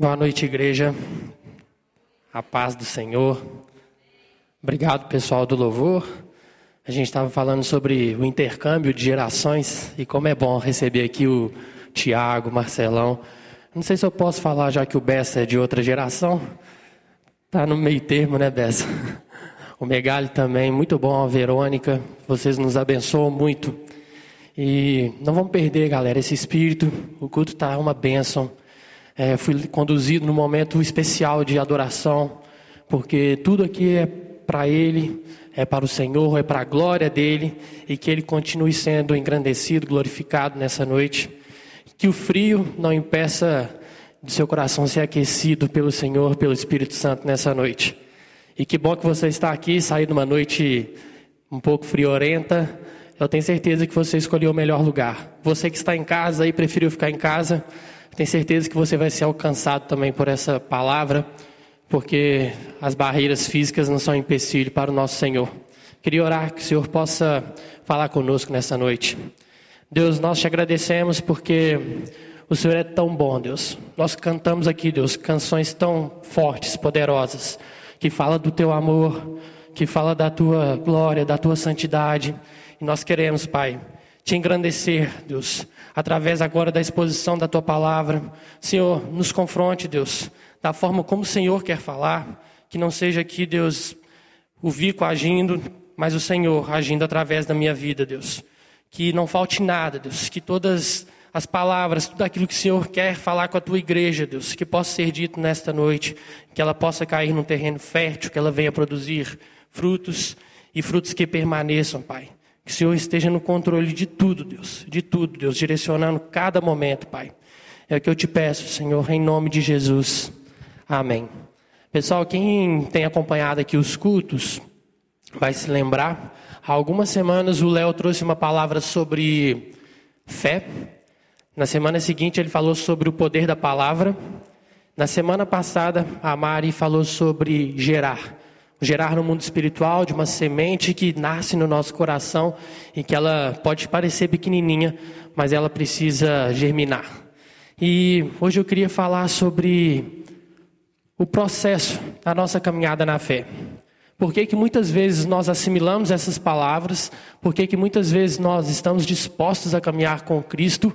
Boa noite, igreja. A paz do Senhor. Obrigado, pessoal do louvor. A gente estava falando sobre o intercâmbio de gerações e como é bom receber aqui o Tiago, Marcelão. Não sei se eu posso falar já que o Bessa é de outra geração. Tá no meio termo, né, Bessa? O Megali também, muito bom, a Verônica. Vocês nos abençoam muito. E não vamos perder, galera, esse espírito. O culto está uma bênção. É, fui conduzido num momento especial de adoração, porque tudo aqui é para Ele, é para o Senhor, é para a glória dele, e que Ele continue sendo engrandecido, glorificado nessa noite. Que o frio não impeça de seu coração ser aquecido pelo Senhor, pelo Espírito Santo nessa noite. E que bom que você está aqui, sair numa noite um pouco friorenta. Eu tenho certeza que você escolheu o melhor lugar. Você que está em casa e preferiu ficar em casa, tenho certeza que você vai ser alcançado também por essa palavra, porque as barreiras físicas não são empecilho para o nosso Senhor. Queria orar que o Senhor possa falar conosco nessa noite. Deus, nós te agradecemos porque o Senhor é tão bom, Deus. Nós cantamos aqui, Deus, canções tão fortes, poderosas, que fala do teu amor, que fala da tua glória, da tua santidade. E nós queremos, Pai, te engrandecer, Deus, através agora da exposição da tua palavra. Senhor, nos confronte, Deus, da forma como o Senhor quer falar, que não seja aqui, Deus, o Vico agindo, mas o Senhor agindo através da minha vida, Deus. Que não falte nada, Deus, que todas as palavras, tudo aquilo que o Senhor quer falar com a tua igreja, Deus, que possa ser dito nesta noite, que ela possa cair num terreno fértil, que ela venha produzir frutos e frutos que permaneçam, Pai. Que o Senhor esteja no controle de tudo, Deus, de tudo, Deus, direcionando cada momento, Pai. É o que eu te peço, Senhor, em nome de Jesus. Amém. Pessoal, quem tem acompanhado aqui os cultos vai se lembrar. Há algumas semanas o Léo trouxe uma palavra sobre fé. Na semana seguinte ele falou sobre o poder da palavra. Na semana passada a Mari falou sobre gerar gerar no mundo espiritual de uma semente que nasce no nosso coração e que ela pode parecer pequenininha, mas ela precisa germinar. E hoje eu queria falar sobre o processo da nossa caminhada na fé. Por que, que muitas vezes nós assimilamos essas palavras? Por que, que muitas vezes nós estamos dispostos a caminhar com Cristo,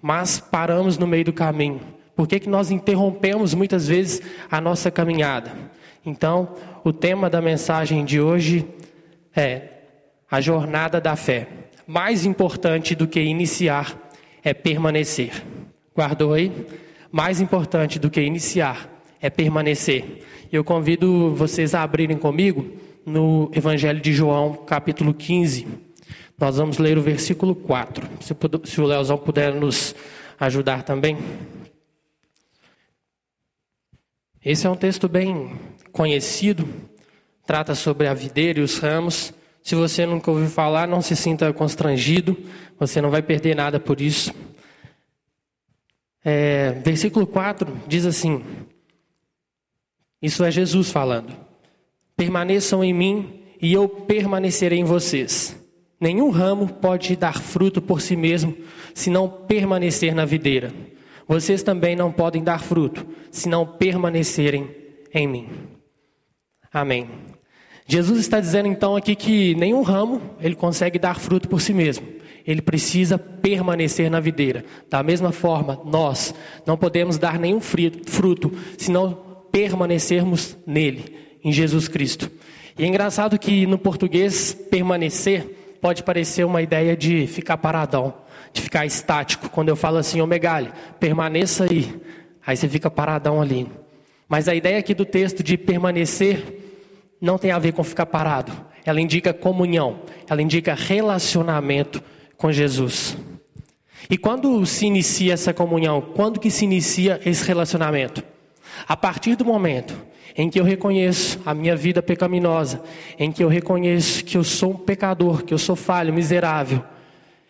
mas paramos no meio do caminho? Por que, que nós interrompemos muitas vezes a nossa caminhada? Então, o tema da mensagem de hoje é a jornada da fé. Mais importante do que iniciar é permanecer. Guardou aí? Mais importante do que iniciar é permanecer. Eu convido vocês a abrirem comigo no Evangelho de João, capítulo 15. Nós vamos ler o versículo 4. Se, o Leozão puder nos ajudar também. Esse é um texto bem conhecido, trata sobre a videira e os ramos. Se você nunca ouviu falar, não se sinta constrangido, você não vai perder nada por isso. É, versículo 4 diz assim: Isso é Jesus falando. Permaneçam em mim e eu permanecerei em vocês. Nenhum ramo pode dar fruto por si mesmo se não permanecer na videira. Vocês também não podem dar fruto se não permanecerem em mim. Amém. Jesus está dizendo então aqui que nenhum ramo ele consegue dar fruto por si mesmo. Ele precisa permanecer na videira. Da mesma forma, nós não podemos dar nenhum fruto se não permanecermos nele, em Jesus Cristo. E é engraçado que no português permanecer pode parecer uma ideia de ficar paradão, de ficar estático. Quando eu falo assim, ô Megali, permaneça aí. Aí você fica paradão ali. Mas a ideia aqui do texto de permanecer não tem a ver com ficar parado. Ela indica comunhão, ela indica relacionamento com Jesus. E quando se inicia essa comunhão? Quando que se inicia esse relacionamento? A partir do momento em que eu reconheço a minha vida pecaminosa, em que eu reconheço que eu sou um pecador, que eu sou falho, miserável,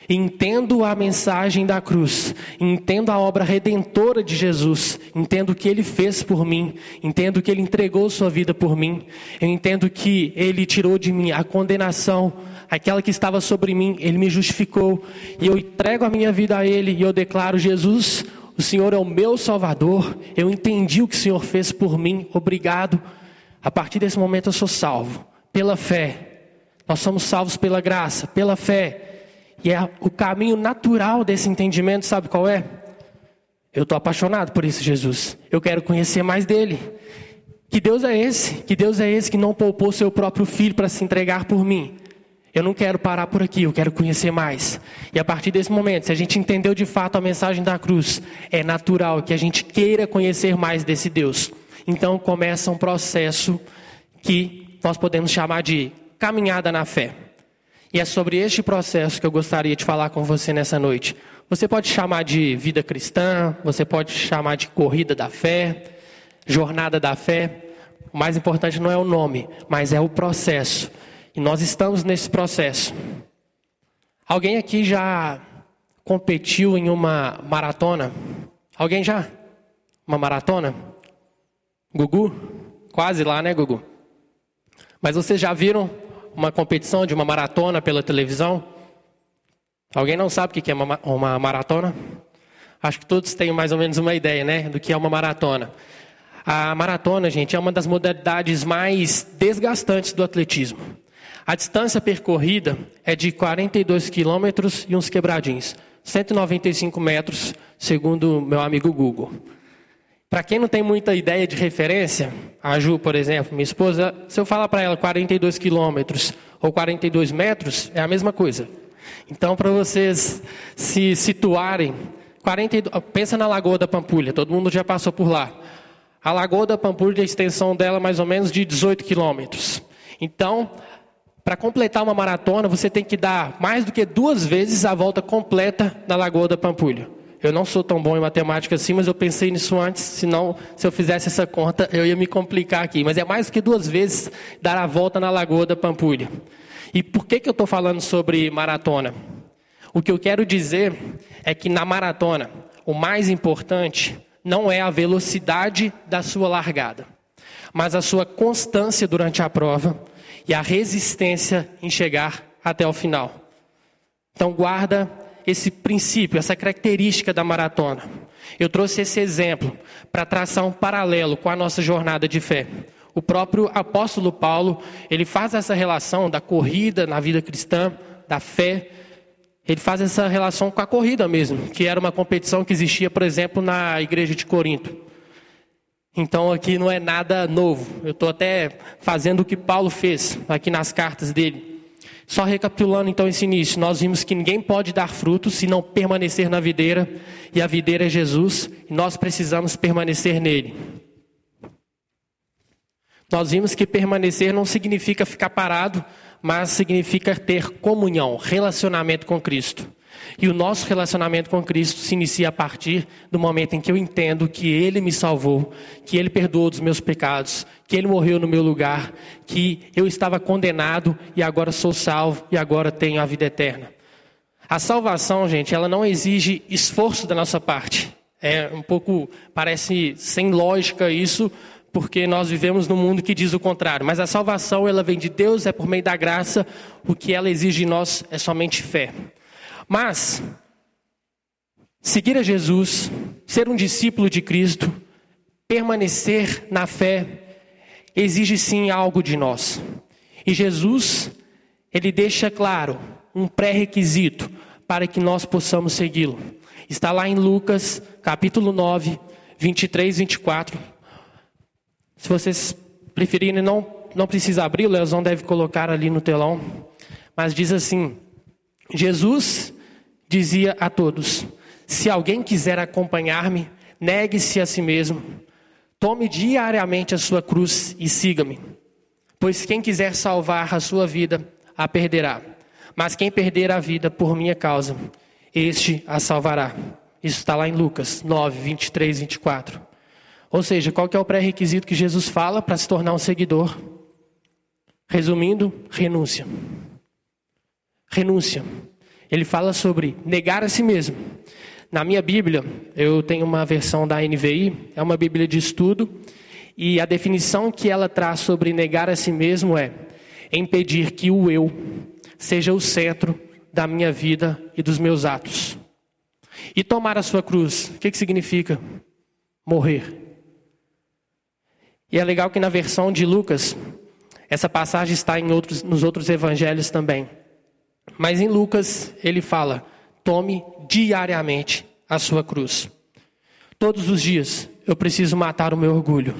Entendo a mensagem da cruz, entendo a obra redentora de Jesus, entendo o que ele fez por mim, entendo que ele entregou sua vida por mim, eu entendo que ele tirou de mim a condenação, aquela que estava sobre mim, ele me justificou, e eu entrego a minha vida a ele e eu declaro: Jesus, O Senhor é o meu Salvador. Eu entendi o que o Senhor fez por mim. Obrigado. A partir desse momento eu sou salvo pela fé. Nós somos salvos pela graça, pela fé. E é o caminho natural desse entendimento, sabe qual é? Eu estou apaixonado por esse Jesus. Eu quero conhecer mais dele. Que Deus é esse? Que Deus é esse que não poupou seu próprio filho para se entregar por mim? Eu não quero parar por aqui, eu quero conhecer mais. E a partir desse momento, se a gente entendeu de fato a mensagem da cruz, é natural que a gente queira conhecer mais desse Deus. Então começa um processo que nós podemos chamar de caminhada na fé. E é sobre este processo que eu gostaria de falar com você nessa noite. Você pode chamar de vida cristã, você pode chamar de corrida da fé, jornada da fé. O mais importante não é o nome, mas é o processo. E nós estamos nesse processo. Alguém aqui já competiu em uma maratona? Alguém já? Uma maratona? Gugu? Quase lá, né, Gugu? Mas vocês já viram uma competição de uma maratona pela televisão? Alguém não sabe o que é uma, maratona? Acho que todos têm mais ou menos uma ideia, né, do que é uma maratona. A maratona, gente, é uma das modalidades mais desgastantes do atletismo. A distância percorrida é de 42 quilômetros e uns quebradinhos, 195 metros, segundo meu amigo Google. Para quem não tem muita ideia de referência, a Ju, por exemplo, minha esposa, se eu falar para ela 42 quilômetros ou 42 metros, é a mesma coisa. Então, para vocês se situarem, 42, pensa na Lagoa da Pampulha, todo mundo já passou por lá. A Lagoa da Pampulha, a extensão dela é mais ou menos de 18 quilômetros. Então, para completar uma maratona, você tem que dar mais do que duas vezes a volta completa na Lagoa da Pampulha. Eu não sou tão bom em matemática assim, mas eu pensei nisso antes, senão, se eu fizesse essa conta, eu ia me complicar aqui. Mas é mais do que duas vezes dar a volta na Lagoa da Pampulha. E por que, que eu estou falando sobre maratona? O que eu quero dizer é que na maratona, o mais importante não é a velocidade da sua largada, mas a sua constância durante a prova e a resistência em chegar até o final. Então, guarda esse princípio, essa característica da maratona. Eu trouxe esse exemplo para traçar um paralelo com a nossa jornada de fé. O próprio apóstolo Paulo, ele faz essa relação da corrida na vida cristã, da fé, ele faz essa relação com a corrida mesmo, que era uma competição que existia, por exemplo, na igreja de Corinto. Então aqui não é nada novo. Eu estou até fazendo o que Paulo fez aqui nas cartas dele. Só recapitulando então esse início, nós vimos que ninguém pode dar fruto se não permanecer na videira, e a videira é Jesus, e nós precisamos permanecer nele. Nós vimos que permanecer não significa ficar parado, mas significa ter comunhão, relacionamento com Cristo. E o nosso relacionamento com Cristo se inicia a partir do momento em que eu entendo que Ele me salvou, que Ele perdoou dos meus pecados, que Ele morreu no meu lugar, que eu estava condenado e agora sou salvo e agora tenho a vida eterna. A salvação, gente, ela não exige esforço da nossa parte. É um pouco, parece sem lógica isso, porque nós vivemos num mundo que diz o contrário. Mas a salvação, ela vem de Deus, é por meio da graça. O que ela exige de nós é somente fé. Mas, seguir a Jesus, ser um discípulo de Cristo, permanecer na fé, exige sim algo de nós. E Jesus, ele deixa claro um pré-requisito para que nós possamos segui-lo. Está lá em Lucas, capítulo 9, 23 e 24. Se vocês preferirem, não, não precisa abrir, o Leozão deve colocar ali no telão. Mas diz assim: Jesus dizia a todos: Se alguém quiser acompanhar-me, negue-se a si mesmo, tome diariamente a sua cruz e siga-me. Pois quem quiser salvar a sua vida, a perderá. Mas quem perder a vida por minha causa, este a salvará. Isso está lá em Lucas 9, 23, 24. Ou seja, qual é o pré-requisito que Jesus fala para se tornar um seguidor? Resumindo, renúncia. Renúncia. Ele fala sobre negar a si mesmo. Na minha Bíblia, eu tenho uma versão da NVI, é uma Bíblia de estudo, e a definição que ela traz sobre negar a si mesmo é impedir que o eu seja o centro da minha vida e dos meus atos. E tomar a sua cruz, o que, que significa? Morrer. E é legal que na versão de Lucas, essa passagem está em outros, nos outros evangelhos também. Mas em Lucas, ele fala: tome diariamente a sua cruz. Todos os dias eu preciso matar o meu orgulho.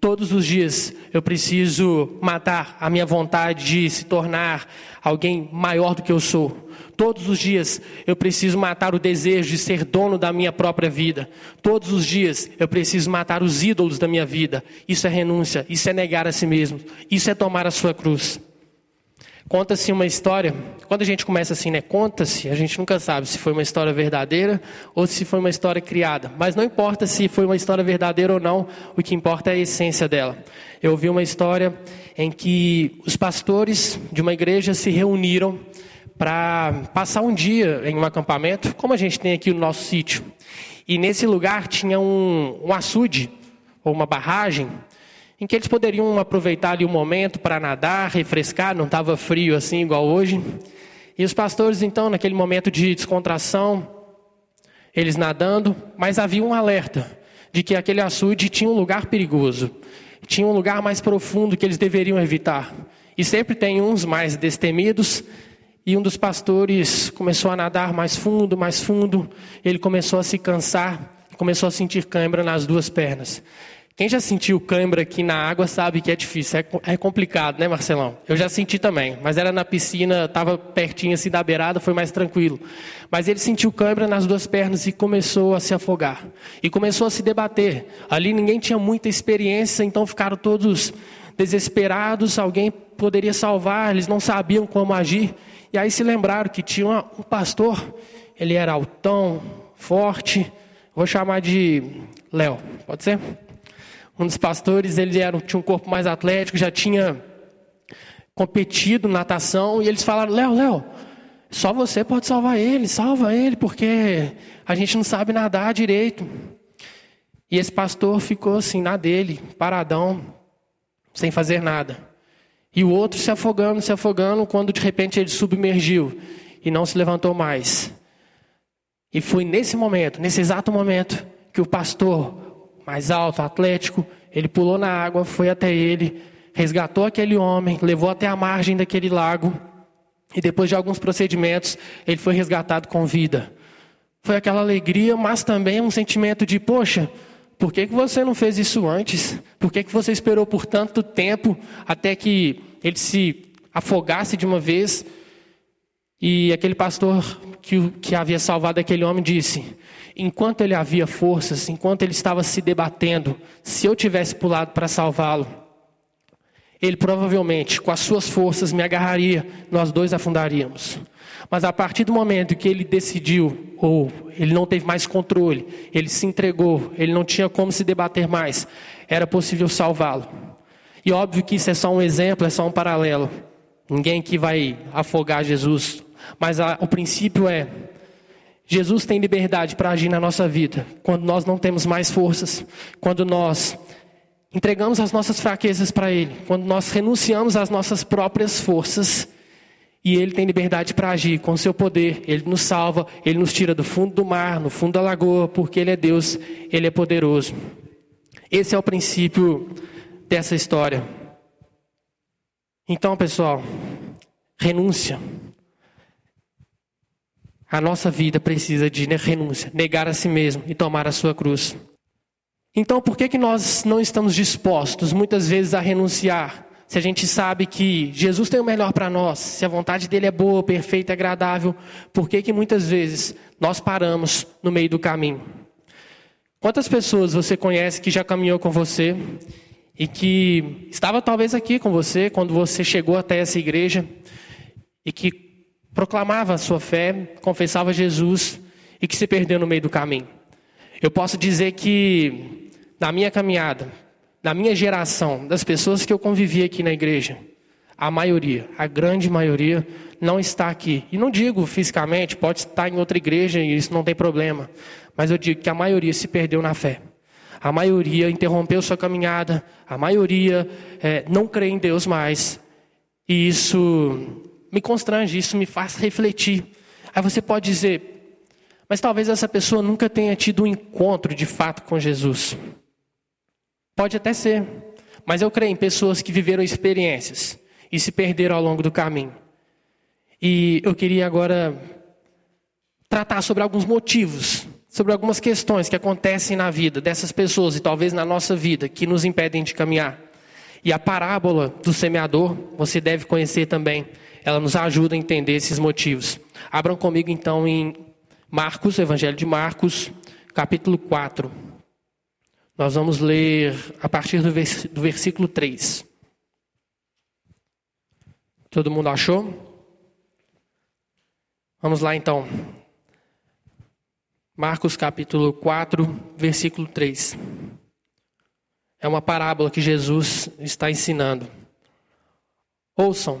Todos os dias eu preciso matar a minha vontade de se tornar alguém maior do que eu sou. Todos os dias eu preciso matar o desejo de ser dono da minha própria vida. Todos os dias eu preciso matar os ídolos da minha vida. Isso é renúncia, isso é negar a si mesmo, isso é tomar a sua cruz. Conta-se uma história, quando a gente começa assim, né? Conta-se, a gente nunca sabe se foi uma história verdadeira ou se foi uma história criada. Mas não importa se foi uma história verdadeira ou não, o que importa é a essência dela. Eu ouvi uma história em que os pastores de uma igreja se reuniram para passar um dia em um acampamento, como a gente tem aqui no nosso sítio. E nesse lugar tinha um, um açude, ou uma barragem, em que eles poderiam aproveitar ali o um momento para nadar, refrescar, não estava frio assim igual hoje. E os pastores, então, naquele momento de descontração, eles nadando, mas havia um alerta de que aquele açude tinha um lugar perigoso, tinha um lugar mais profundo que eles deveriam evitar. E sempre tem uns mais destemidos, e um dos pastores começou a nadar mais fundo, mais fundo, ele começou a se cansar, começou a sentir cãibra nas duas pernas. Quem já sentiu cãibra aqui na água sabe que é difícil, é, é, complicado, né, Marcelão? Eu já senti também, mas era na piscina, estava pertinho assim da beirada, foi mais tranquilo. Mas ele sentiu cãibra nas duas pernas e começou a se afogar. E começou a se debater. Ali ninguém tinha muita experiência, então ficaram todos desesperados. Alguém poderia salvar, eles não sabiam como agir. E aí se lembraram que tinha um pastor, ele era altão, forte. Vou chamar de Léo, pode ser? Um dos pastores, ele era, tinha um corpo mais atlético, já tinha competido natação, e eles falaram: Léo, Léo, só você pode salvar ele, salva ele, porque a gente não sabe nadar direito. E esse pastor ficou assim, na dele, paradão, sem fazer nada. E o outro se afogando, se afogando, quando de repente ele submergiu e não se levantou mais. E foi nesse momento, nesse exato momento, que o pastor mais alto, atlético, ele pulou na água, foi até ele, resgatou aquele homem, levou até a margem daquele lago, e depois de alguns procedimentos, ele foi resgatado com vida. Foi aquela alegria, mas também um sentimento de, poxa, por que, que você não fez isso antes? Por que, que você esperou por tanto tempo até que ele se afogasse de uma vez? E aquele pastor que, que havia salvado aquele homem disse: enquanto ele havia forças, enquanto ele estava se debatendo, se eu tivesse pulado para salvá-lo, ele provavelmente, com as suas forças, me agarraria, nós dois afundaríamos. Mas a partir do momento que ele decidiu, ou ele não teve mais controle, ele se entregou, ele não tinha como se debater mais, era possível salvá-lo. E óbvio que isso é só um exemplo, é só um paralelo. Ninguém que vai afogar Jesus. Mas a, o princípio é: Jesus tem liberdade para agir na nossa vida quando nós não temos mais forças, quando nós entregamos as nossas fraquezas para Ele, quando nós renunciamos às nossas próprias forças. E Ele tem liberdade para agir com seu poder. Ele nos salva, Ele nos tira do fundo do mar, no fundo da lagoa, porque Ele é Deus, Ele é poderoso. Esse é o princípio dessa história. Então, pessoal, renúncia. A nossa vida precisa de renúncia, negar a si mesmo e tomar a sua cruz. Então, por que, que nós não estamos dispostos muitas vezes a renunciar? Se a gente sabe que Jesus tem o melhor para nós, se a vontade dele é boa, perfeita, agradável, por que, que muitas vezes nós paramos no meio do caminho? Quantas pessoas você conhece que já caminhou com você e que estava talvez aqui com você quando você chegou até essa igreja e que proclamava a sua fé, confessava Jesus e que se perdeu no meio do caminho. Eu posso dizer que na minha caminhada, na minha geração, das pessoas que eu convivi aqui na igreja, a maioria, a grande maioria, não está aqui. E não digo fisicamente, pode estar em outra igreja e isso não tem problema. Mas eu digo que a maioria se perdeu na fé. A maioria interrompeu sua caminhada. A maioria é, não crê em Deus mais. E isso me constrange, isso me faz refletir. Aí você pode dizer, Mas talvez essa pessoa nunca tenha tido um encontro de fato com Jesus. Pode até ser, mas eu creio em pessoas que viveram experiências e se perderam ao longo do caminho. E eu queria agora tratar sobre alguns motivos, sobre algumas questões que acontecem na vida dessas pessoas e talvez na nossa vida que nos impedem de caminhar. E a parábola do semeador, você deve conhecer também. Ela nos ajuda a entender esses motivos. Abram comigo então em Marcos, Evangelho de Marcos, capítulo 4. Nós vamos ler a partir do, vers do versículo 3. Todo mundo achou? Vamos lá então. Marcos capítulo 4, versículo 3. É uma parábola que Jesus está ensinando. Ouçam: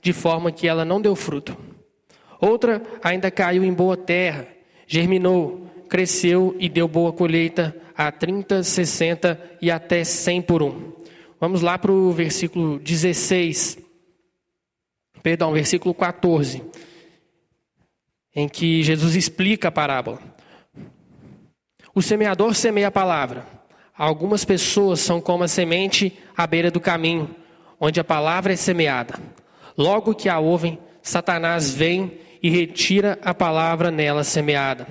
de forma que ela não deu fruto. Outra ainda caiu em boa terra, germinou, cresceu e deu boa colheita a 30, 60 e até 100 por um. Vamos lá para o versículo 16. Perdão, versículo 14 em que Jesus explica a parábola. O semeador semeia a palavra. Algumas pessoas são como a semente à beira do caminho, onde a palavra é semeada. Logo que a ouvem, Satanás vem e retira a palavra nela semeada.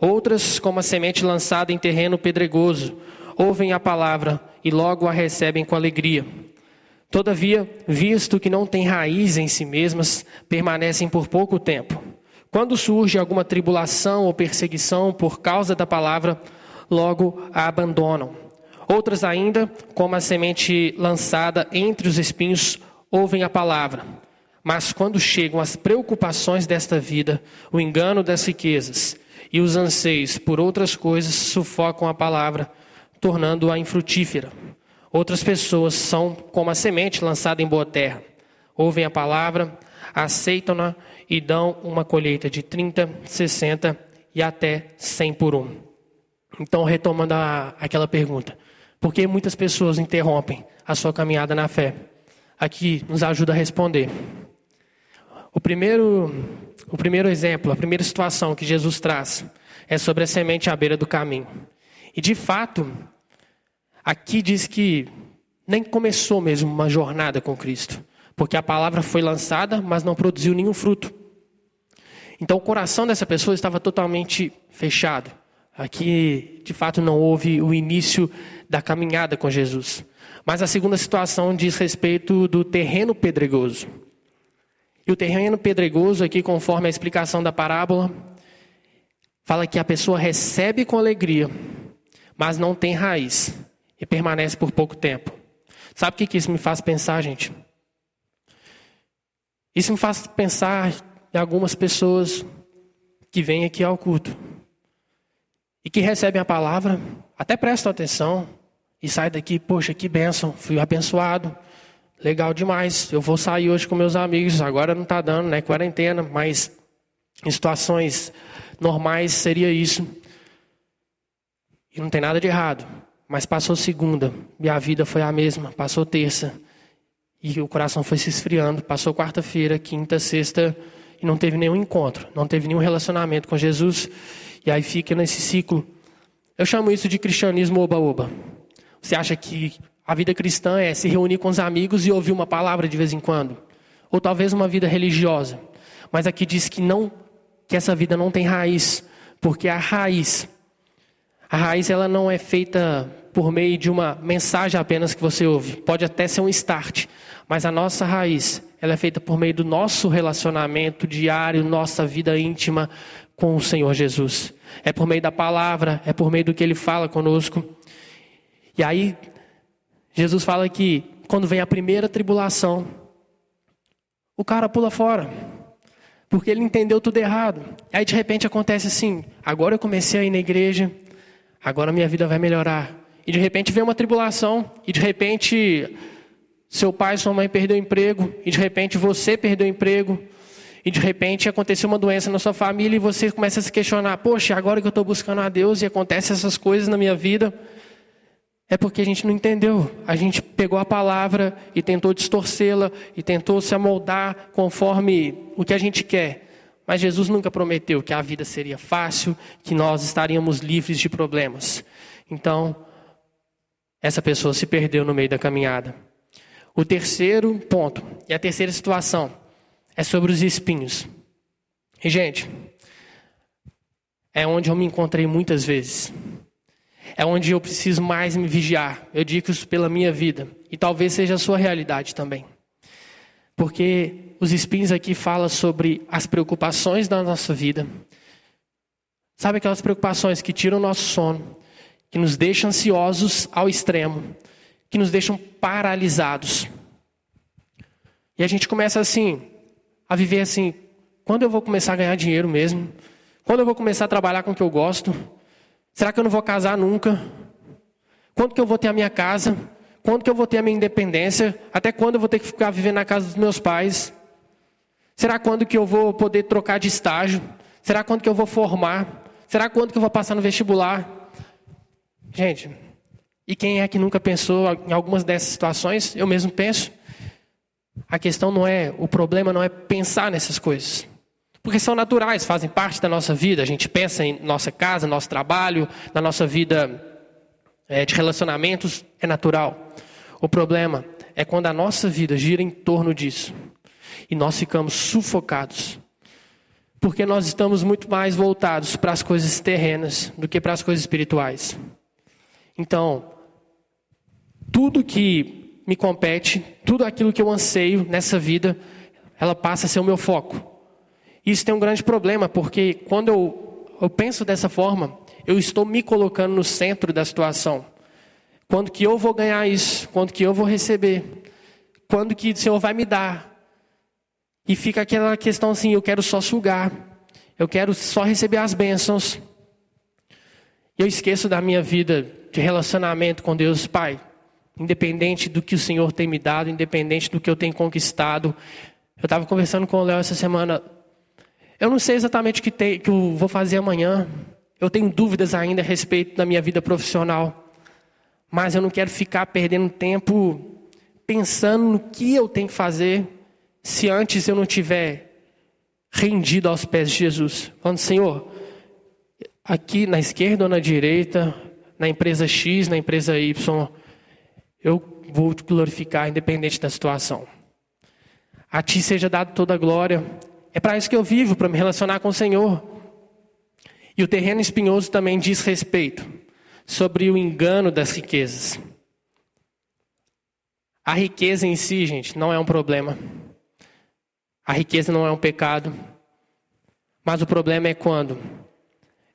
Outras, como a semente lançada em terreno pedregoso, ouvem a palavra e logo a recebem com alegria. Todavia, visto que não têm raiz em si mesmas, permanecem por pouco tempo. Quando surge alguma tribulação ou perseguição por causa da palavra, logo a abandonam. Outras ainda, como a semente lançada entre os espinhos, ouvem a palavra. Mas quando chegam as preocupações desta vida, o engano das riquezas e os anseios por outras coisas sufocam a palavra, tornando-a infrutífera. Outras pessoas são como a semente lançada em boa terra. Ouvem a palavra, aceitam-na e dão uma colheita de 30, 60 e até 100 por um. Então, retomando a, aquela pergunta, por que muitas pessoas interrompem a sua caminhada na fé? Aqui nos ajuda a responder. O primeiro, o primeiro exemplo, a primeira situação que Jesus traz é sobre a semente à beira do caminho. E de fato, aqui diz que nem começou mesmo uma jornada com Cristo, porque a palavra foi lançada, mas não produziu nenhum fruto. Então o coração dessa pessoa estava totalmente fechado. Aqui, de fato, não houve o início da caminhada com Jesus. Mas a segunda situação diz respeito do terreno pedregoso. E o terreno pedregoso, aqui, conforme a explicação da parábola, fala que a pessoa recebe com alegria, mas não tem raiz e permanece por pouco tempo. Sabe o que isso me faz pensar, gente? Isso me faz pensar de algumas pessoas que vêm aqui ao culto e que recebem a palavra, até prestam atenção e saem daqui, poxa, que bênção, fui abençoado, legal demais, eu vou sair hoje com meus amigos, agora não está dando, né, quarentena, mas em situações normais seria isso. E não tem nada de errado, mas passou segunda, minha vida foi a mesma, passou terça, e o coração foi se esfriando, passou quarta-feira, quinta, sexta, e não teve nenhum encontro, não teve nenhum relacionamento com Jesus, e aí fica nesse ciclo. Eu chamo isso de cristianismo oba-oba. Você acha que a vida cristã é se reunir com os amigos e ouvir uma palavra de vez em quando? Ou talvez uma vida religiosa. Mas aqui diz que não que essa vida não tem raiz, porque a raiz a raiz ela não é feita por meio de uma mensagem apenas que você ouve. Pode até ser um start, mas a nossa raiz ela é feita por meio do nosso relacionamento diário, nossa vida íntima com o Senhor Jesus. É por meio da palavra, é por meio do que Ele fala conosco. E aí, Jesus fala que quando vem a primeira tribulação, o cara pula fora. Porque ele entendeu tudo errado. Aí de repente acontece assim: agora eu comecei a ir na igreja, agora minha vida vai melhorar. E de repente vem uma tribulação, e de repente seu pai, sua mãe perdeu emprego, e de repente você perdeu emprego, e de repente aconteceu uma doença na sua família e você começa a se questionar: poxa, agora que eu estou buscando a Deus e acontecem essas coisas na minha vida, é porque a gente não entendeu. A gente pegou a palavra e tentou distorcê-la e tentou se amoldar conforme o que a gente quer. Mas Jesus nunca prometeu que a vida seria fácil, que nós estaríamos livres de problemas. Então, essa pessoa se perdeu no meio da caminhada. O terceiro ponto, e a terceira situação, é sobre os espinhos. E, gente, é onde eu me encontrei muitas vezes é onde eu preciso mais me vigiar. Eu digo isso pela minha vida. E talvez seja a sua realidade também. Porque os espinhos aqui falam sobre as preocupações da nossa vida. Sabe aquelas preocupações que tiram o nosso sono, que nos deixam ansiosos ao extremo, que nos deixam paralisados. E a gente começa assim, a viver assim: quando eu vou começar a ganhar dinheiro mesmo? Quando eu vou começar a trabalhar com o que eu gosto? Será que eu não vou casar nunca? Quando que eu vou ter a minha casa? Quando que eu vou ter a minha independência? Até quando eu vou ter que ficar vivendo na casa dos meus pais? Será quando que eu vou poder trocar de estágio? Será quando que eu vou formar? Será quando que eu vou passar no vestibular? Gente, e quem é que nunca pensou em algumas dessas situações? Eu mesmo penso. A questão não é, o problema não é pensar nessas coisas. Porque são naturais, fazem parte da nossa vida. A gente pensa em nossa casa, nosso trabalho, na nossa vida é, de relacionamentos, é natural. O problema é quando a nossa vida gira em torno disso e nós ficamos sufocados. Porque nós estamos muito mais voltados para as coisas terrenas do que para as coisas espirituais. Então, tudo que me compete, tudo aquilo que eu anseio nessa vida, ela passa a ser o meu foco. Isso tem um grande problema, porque quando eu, eu penso dessa forma, eu estou me colocando no centro da situação. Quando que eu vou ganhar isso? Quando que eu vou receber? Quando que o Senhor vai me dar? E fica aquela questão assim, eu quero só sugar. Eu quero só receber as bênçãos. Eu esqueço da minha vida de relacionamento com Deus Pai. Independente do que o Senhor tem me dado, independente do que eu tenho conquistado. Eu estava conversando com o Léo essa semana. Eu não sei exatamente o que, que eu vou fazer amanhã. Eu tenho dúvidas ainda a respeito da minha vida profissional. Mas eu não quero ficar perdendo tempo pensando no que eu tenho que fazer se antes eu não tiver rendido aos pés de Jesus. Falando, Senhor, aqui na esquerda ou na direita, na empresa X, na empresa Y, eu vou te glorificar independente da situação. A ti seja dado toda a glória, é para isso que eu vivo, para me relacionar com o Senhor. E o terreno espinhoso também diz respeito sobre o engano das riquezas. A riqueza em si, gente, não é um problema. A riqueza não é um pecado. Mas o problema é quando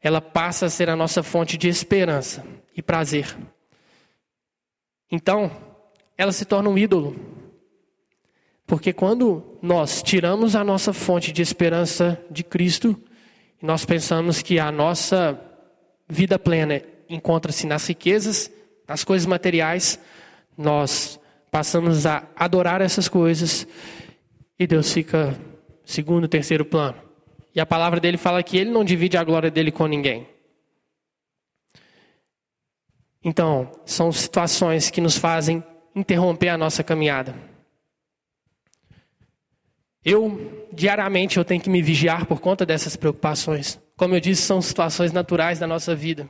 ela passa a ser a nossa fonte de esperança e prazer. Então, ela se torna um ídolo. Porque quando nós tiramos a nossa fonte de esperança de Cristo, nós pensamos que a nossa vida plena encontra-se nas riquezas, nas coisas materiais, nós passamos a adorar essas coisas e Deus fica segundo, terceiro plano. E a palavra dele fala que ele não divide a glória dele com ninguém. Então, são situações que nos fazem interromper a nossa caminhada. Eu, diariamente, eu tenho que me vigiar por conta dessas preocupações. Como eu disse, são situações naturais da nossa vida.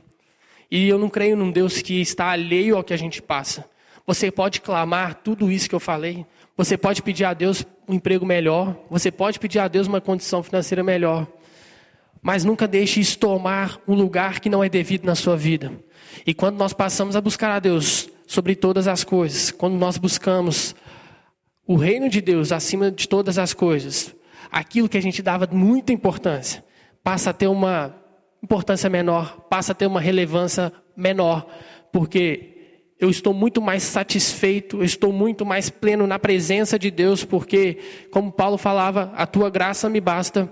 E eu não creio num Deus que está alheio ao que a gente passa. Você pode clamar tudo isso que eu falei. Você pode pedir a Deus um emprego melhor. Você pode pedir a Deus uma condição financeira melhor. Mas nunca deixe isso tomar um lugar que não é devido na sua vida. E quando nós passamos a buscar a Deus sobre todas as coisas, quando nós buscamos o reino de Deus acima de todas as coisas, aquilo que a gente dava muita importância, passa a ter uma importância menor, passa a ter uma relevância menor, porque eu estou muito mais satisfeito, eu estou muito mais pleno na presença de Deus, porque, como Paulo falava, a tua graça me basta.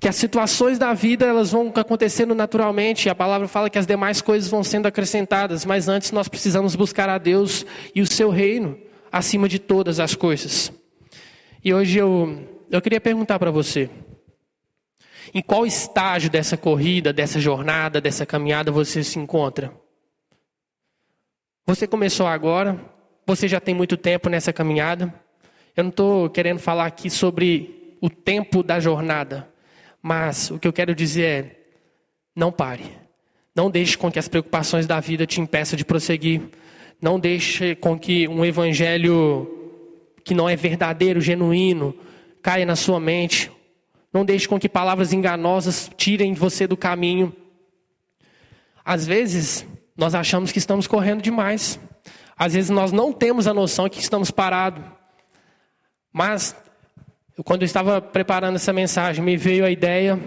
Que as situações da vida elas vão acontecendo naturalmente, a palavra fala que as demais coisas vão sendo acrescentadas, mas antes nós precisamos buscar a Deus e o seu reino acima de todas as coisas. E hoje eu, eu queria perguntar para você: em qual estágio dessa corrida, dessa jornada, dessa caminhada você se encontra? Você começou agora, você já tem muito tempo nessa caminhada. Eu não estou querendo falar aqui sobre o tempo da jornada, mas o que eu quero dizer é: não pare. Não deixe com que as preocupações da vida te impeçam de prosseguir. Não deixe com que um evangelho que não é verdadeiro, genuíno, caia na sua mente. Não deixe com que palavras enganosas tirem você do caminho. Às vezes, nós achamos que estamos correndo demais. Às vezes nós não temos a noção que estamos parados. Mas, quando eu estava preparando essa mensagem, me veio a ideia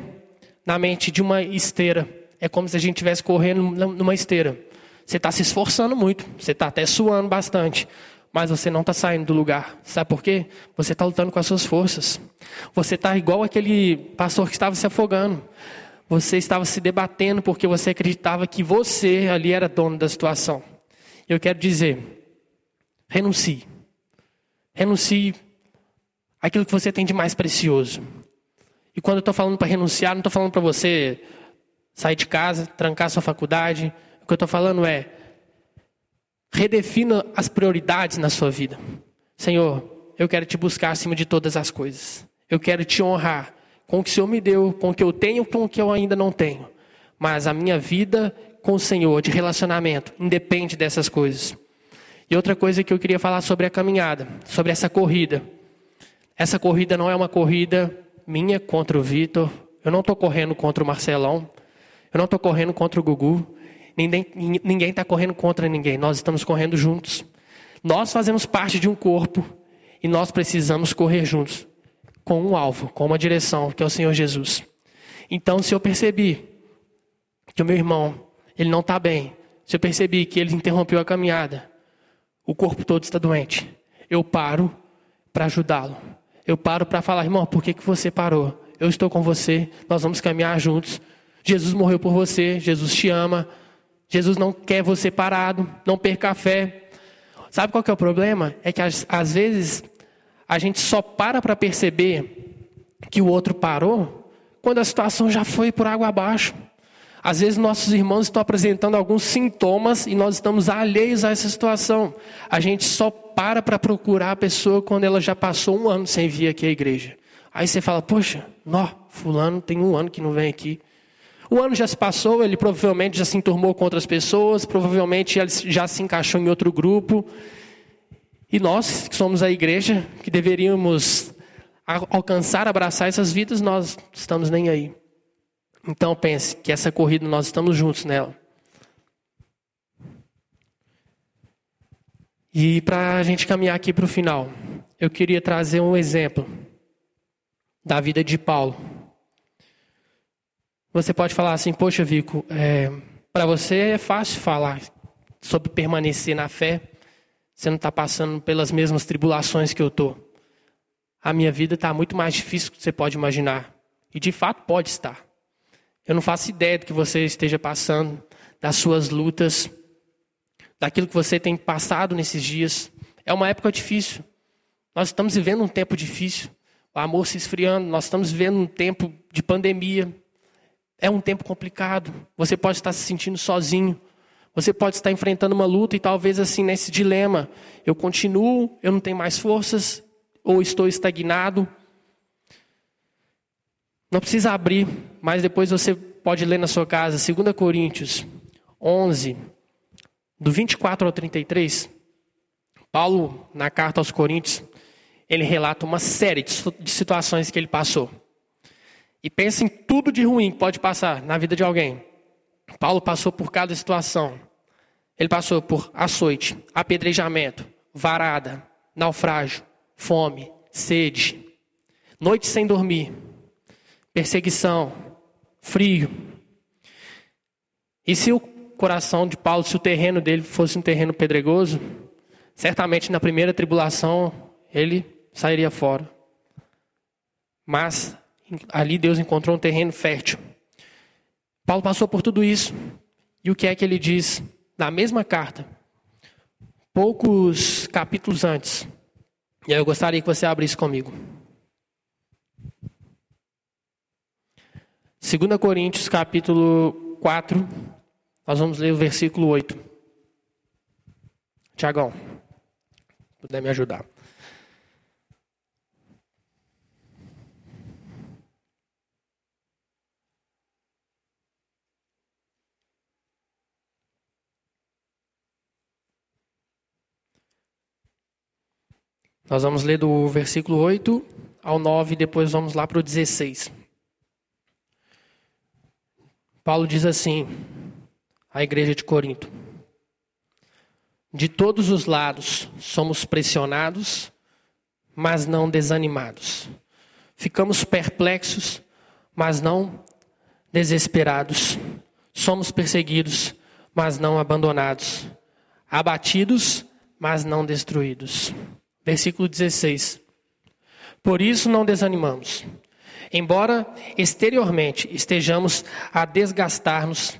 na mente de uma esteira. É como se a gente estivesse correndo numa esteira. Você está se esforçando muito, você está até suando bastante, mas você não está saindo do lugar. Sabe por quê? Você está lutando com as suas forças. Você está igual aquele pastor que estava se afogando. Você estava se debatendo porque você acreditava que você ali era dono da situação. Eu quero dizer, renuncie. Renuncie aquilo que você tem de mais precioso. E quando eu estou falando para renunciar, não estou falando para você sair de casa, trancar sua faculdade. O que eu estou falando é redefina as prioridades na sua vida. Senhor, eu quero te buscar acima de todas as coisas. Eu quero te honrar com o que o Senhor me deu, com o que eu tenho, com o que eu ainda não tenho. Mas a minha vida com o Senhor, de relacionamento, independe dessas coisas. E outra coisa que eu queria falar sobre a caminhada, sobre essa corrida. Essa corrida não é uma corrida minha contra o Vitor. Eu não estou correndo contra o Marcelão. Eu não estou correndo contra o Gugu. Ninguém está correndo contra ninguém. Nós estamos correndo juntos. Nós fazemos parte de um corpo e nós precisamos correr juntos com um alvo, com uma direção, que é o Senhor Jesus. Então, se eu percebi que o meu irmão ele não está bem, se eu percebi que ele interrompeu a caminhada, o corpo todo está doente, eu paro para ajudá-lo. Eu paro para falar, irmão, por que, que você parou? Eu estou com você, nós vamos caminhar juntos. Jesus morreu por você, Jesus te ama. Jesus não quer você parado, não perca a fé. Sabe qual que é o problema? É que às, vezes a gente só para para perceber que o outro parou quando a situação já foi por água abaixo. Às vezes nossos irmãos estão apresentando alguns sintomas e nós estamos alheios a essa situação. A gente só para para procurar a pessoa quando ela já passou um ano sem vir aqui à igreja. Aí você fala, poxa, nó, fulano tem um ano que não vem aqui. O ano já se passou, ele provavelmente já se enturmou com outras pessoas, provavelmente ele já se encaixou em outro grupo. E nós, que somos a igreja, que deveríamos alcançar, abraçar essas vidas, nós estamos nem aí. Então pense que essa corrida nós estamos juntos nela. E para a gente caminhar aqui para o final, eu queria trazer um exemplo da vida de Paulo. Você pode falar assim, poxa, Vico, é, para você é fácil falar sobre permanecer na fé. Você não está passando pelas mesmas tribulações que eu estou. A minha vida está muito mais difícil do que você pode imaginar. E de fato pode estar. Eu não faço ideia do que você esteja passando, das suas lutas, daquilo que você tem passado nesses dias. É uma época difícil. Nós estamos vivendo um tempo difícil. O amor se esfriando, nós estamos vivendo um tempo de pandemia. É um tempo complicado. Você pode estar se sentindo sozinho. Você pode estar enfrentando uma luta e talvez assim nesse dilema, eu continuo, eu não tenho mais forças ou estou estagnado. Não precisa abrir, mas depois você pode ler na sua casa, 2 Coríntios 11, do 24 ao 33. Paulo, na carta aos Coríntios, ele relata uma série de situações que ele passou. E pensa em tudo de ruim que pode passar na vida de alguém. Paulo passou por cada situação. Ele passou por açoite, apedrejamento, varada, naufrágio, fome, sede, noite sem dormir, perseguição, frio. E se o coração de Paulo se o terreno dele fosse um terreno pedregoso, certamente na primeira tribulação ele sairia fora. Mas ali Deus encontrou um terreno fértil. Paulo passou por tudo isso. E o que é que ele diz na mesma carta? Poucos capítulos antes. E aí eu gostaria que você abrisse comigo. 2 Coríntios capítulo 4, nós vamos ler o versículo 8. Tiagão, puder me ajudar. Nós vamos ler do versículo 8 ao 9 e depois vamos lá para o 16. Paulo diz assim, à igreja de Corinto: De todos os lados somos pressionados, mas não desanimados. Ficamos perplexos, mas não desesperados. Somos perseguidos, mas não abandonados. Abatidos, mas não destruídos. Versículo 16. Por isso não desanimamos. Embora exteriormente estejamos a desgastar-nos,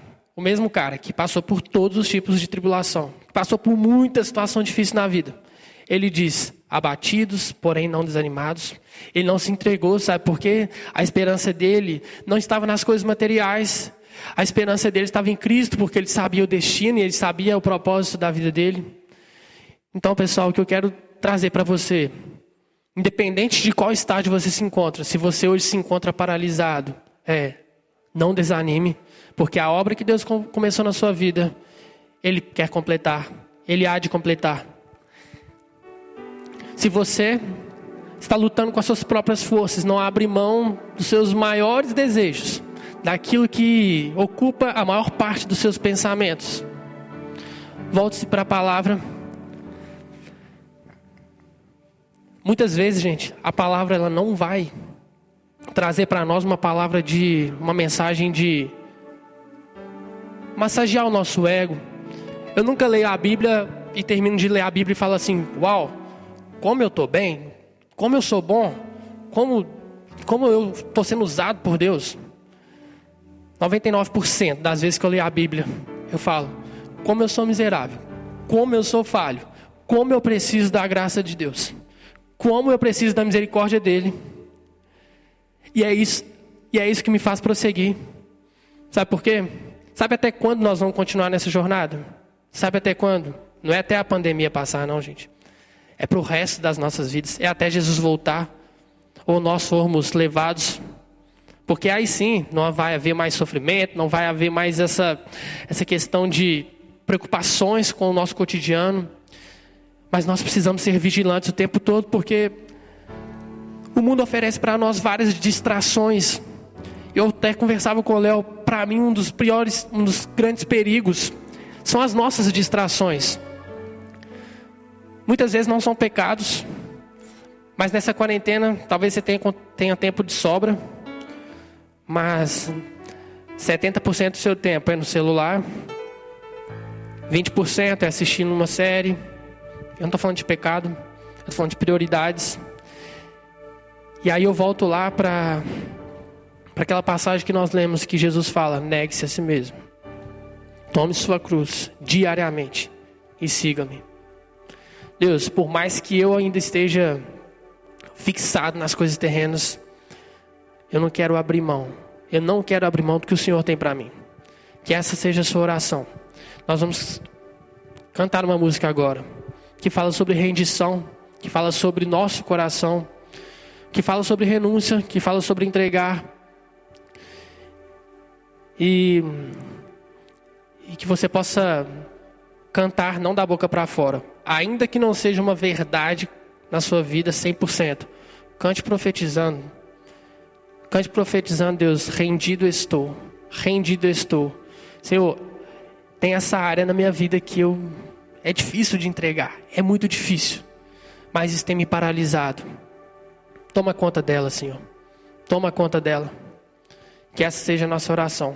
o mesmo cara que passou por todos os tipos de tribulação, que passou por muita situação difícil na vida, ele diz: abatidos, porém não desanimados. Ele não se entregou, sabe por quê? A esperança dele não estava nas coisas materiais. A esperança dele estava em Cristo, porque ele sabia o destino e ele sabia o propósito da vida dele. Então, pessoal, o que eu quero trazer para você Independente de qual estágio você se encontra, se você hoje se encontra paralisado, é, não desanime, porque a obra que Deus começou na sua vida, Ele quer completar, Ele há de completar. Se você está lutando com as suas próprias forças, não abre mão dos seus maiores desejos, daquilo que ocupa a maior parte dos seus pensamentos, volte-se para a palavra. Muitas vezes, gente, a palavra ela não vai trazer para nós uma palavra de uma mensagem de massagear o nosso ego. Eu nunca leio a Bíblia e termino de ler a Bíblia e falo assim: "Uau, como eu estou bem, como eu sou bom, como como eu estou sendo usado por Deus". 99% das vezes que eu leio a Bíblia, eu falo: "Como eu sou miserável, como eu sou falho, como eu preciso da graça de Deus" como eu preciso da misericórdia dele. E é isso, e é isso que me faz prosseguir. Sabe por quê? Sabe até quando nós vamos continuar nessa jornada? Sabe até quando? Não é até a pandemia passar, não, gente. É para o resto das nossas vidas. É até Jesus voltar. Ou nós formos levados. Porque aí sim, não vai haver mais sofrimento, não vai haver mais essa, essa questão de preocupações com o nosso cotidiano. Mas nós precisamos ser vigilantes o tempo todo, porque o mundo oferece para nós várias distrações. Eu até conversava com o Léo, para mim um dos piores, um dos grandes perigos são as nossas distrações. Muitas vezes não são pecados, mas nessa quarentena talvez você tenha, tenha tempo de sobra, mas 70% do seu tempo é no celular, 20% é assistindo uma série, eu não estou falando de pecado, eu estou falando de prioridades. E aí eu volto lá para aquela passagem que nós lemos que Jesus fala: negue-se a si mesmo. Tome sua cruz diariamente e siga-me. Deus, por mais que eu ainda esteja fixado nas coisas terrenas, eu não quero abrir mão. Eu não quero abrir mão do que o Senhor tem para mim. Que essa seja a sua oração. Nós vamos cantar uma música agora que fala sobre rendição, que fala sobre nosso coração, que fala sobre renúncia, que fala sobre entregar. E, e que você possa cantar não da boca para fora, ainda que não seja uma verdade na sua vida 100%. Cante profetizando. Cante profetizando, Deus, rendido estou. Rendido estou. Senhor, tem essa área na minha vida que eu é difícil de entregar, é muito difícil. Mas isso tem me paralisado. Toma conta dela, Senhor. Toma conta dela. Que essa seja a nossa oração.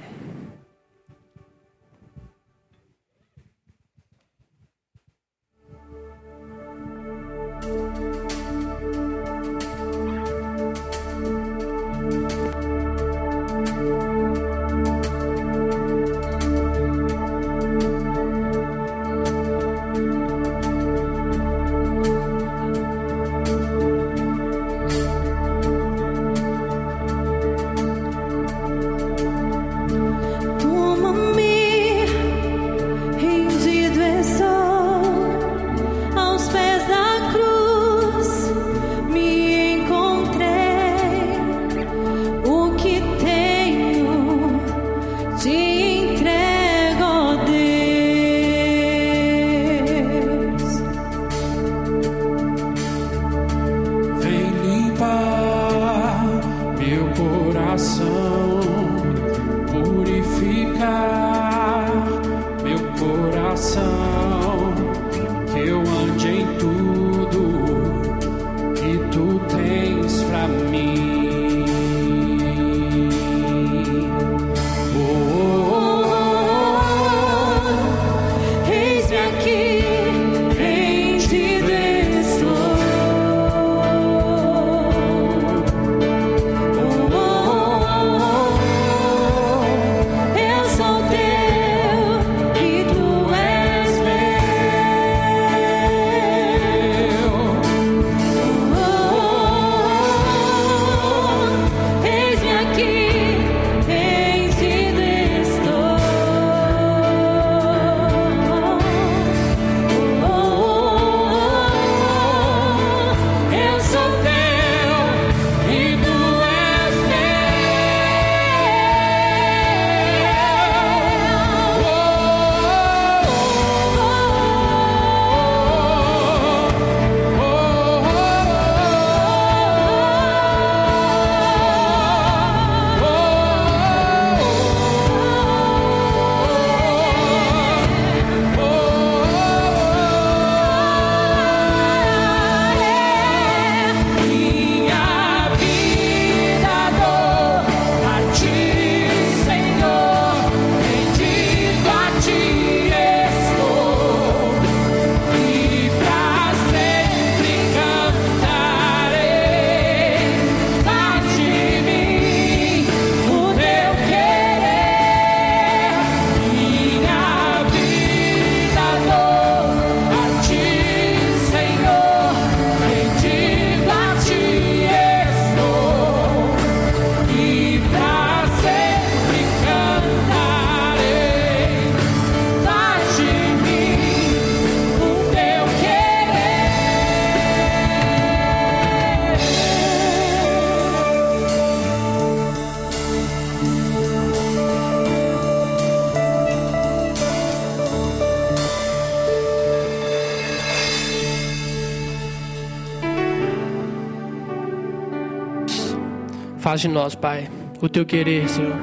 Faz de nós, Pai, o teu querer, Senhor.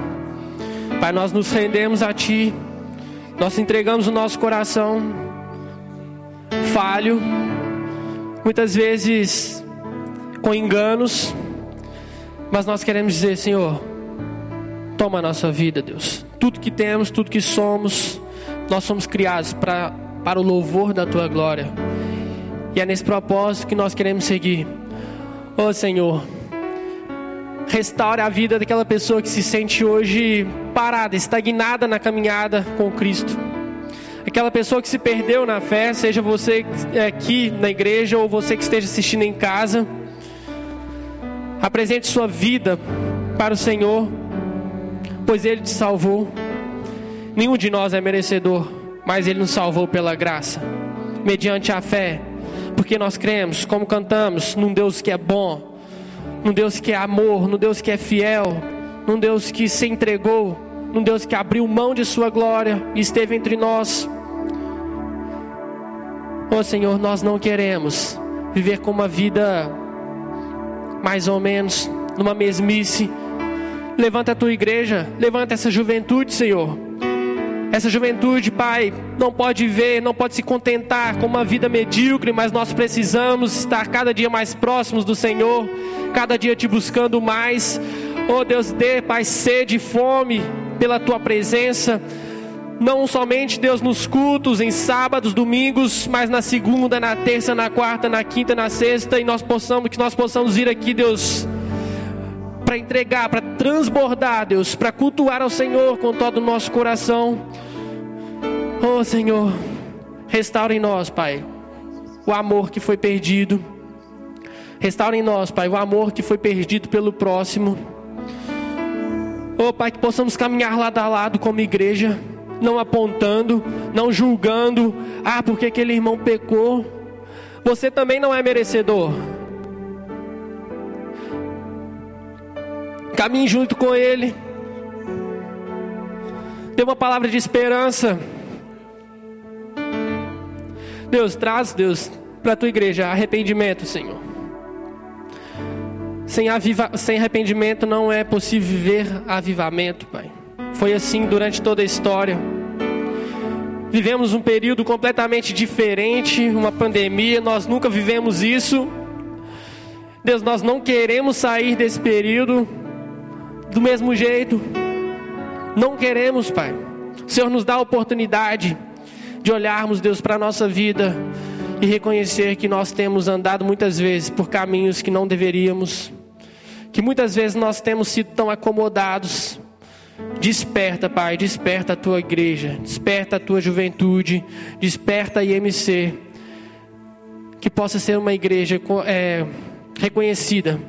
Pai, nós nos rendemos a Ti, nós entregamos o nosso coração falho, muitas vezes com enganos, mas nós queremos dizer, Senhor, toma a nossa vida, Deus. Tudo que temos, tudo que somos, nós somos criados para, para o louvor da Tua glória. E é nesse propósito que nós queremos seguir. Oh Senhor, restaure a vida daquela pessoa que se sente hoje parada, estagnada na caminhada com Cristo. Aquela pessoa que se perdeu na fé, seja você aqui na igreja ou você que esteja assistindo em casa. Apresente sua vida para o Senhor, pois Ele te salvou. Nenhum de nós é merecedor, mas Ele nos salvou pela graça, mediante a fé, porque nós cremos, como cantamos, num Deus que é bom, num Deus que é amor, num Deus que é fiel, num Deus que se entregou, num Deus que abriu mão de sua glória e esteve entre nós. Oh Senhor, nós não queremos viver com uma vida mais ou menos numa mesmice. Levanta a tua igreja, levanta essa juventude, Senhor. Essa juventude, Pai, não pode ver, não pode se contentar com uma vida medíocre, mas nós precisamos estar cada dia mais próximos do Senhor, cada dia te buscando mais. Oh Deus, dê, Pai, sede e fome pela tua presença não somente Deus nos cultos, em sábados, domingos, mas na segunda, na terça, na quarta, na quinta, na sexta, e nós possamos, que nós possamos ir aqui, Deus, para entregar, para transbordar, Deus, para cultuar ao Senhor com todo o nosso coração. Oh Senhor, restaura em nós, Pai, o amor que foi perdido. Restaura em nós, Pai, o amor que foi perdido pelo próximo. Oh Pai, que possamos caminhar lado a lado como igreja não apontando, não julgando, ah, porque aquele irmão pecou. Você também não é merecedor. Caminhe junto com ele. Dê uma palavra de esperança. Deus, traz, Deus, para a tua igreja arrependimento, Senhor. Sem, aviva, sem arrependimento não é possível viver avivamento, Pai. Foi assim durante toda a história. Vivemos um período completamente diferente, uma pandemia, nós nunca vivemos isso. Deus, nós não queremos sair desse período do mesmo jeito. Não queremos, Pai. O Senhor nos dá a oportunidade de olharmos, Deus, para a nossa vida e reconhecer que nós temos andado muitas vezes por caminhos que não deveríamos, que muitas vezes nós temos sido tão acomodados Desperta, Pai, desperta a tua igreja, desperta a tua juventude, desperta a IMC, que possa ser uma igreja é, reconhecida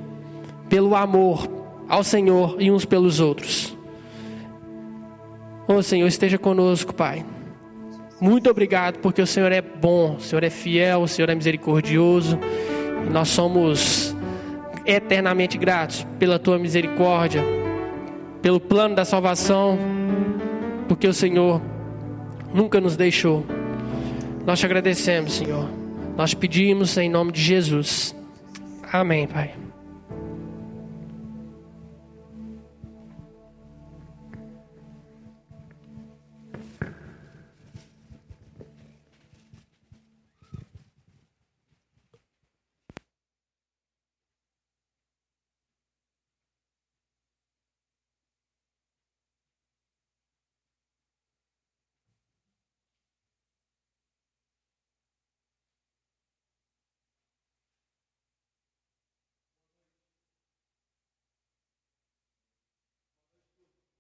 pelo amor ao Senhor e uns pelos outros. Ô oh, Senhor, esteja conosco, Pai. Muito obrigado, porque o Senhor é bom, o Senhor é fiel, o Senhor é misericordioso, e nós somos eternamente gratos pela tua misericórdia pelo plano da salvação, porque o Senhor nunca nos deixou. Nós te agradecemos, Senhor. Nós pedimos em nome de Jesus. Amém, Pai.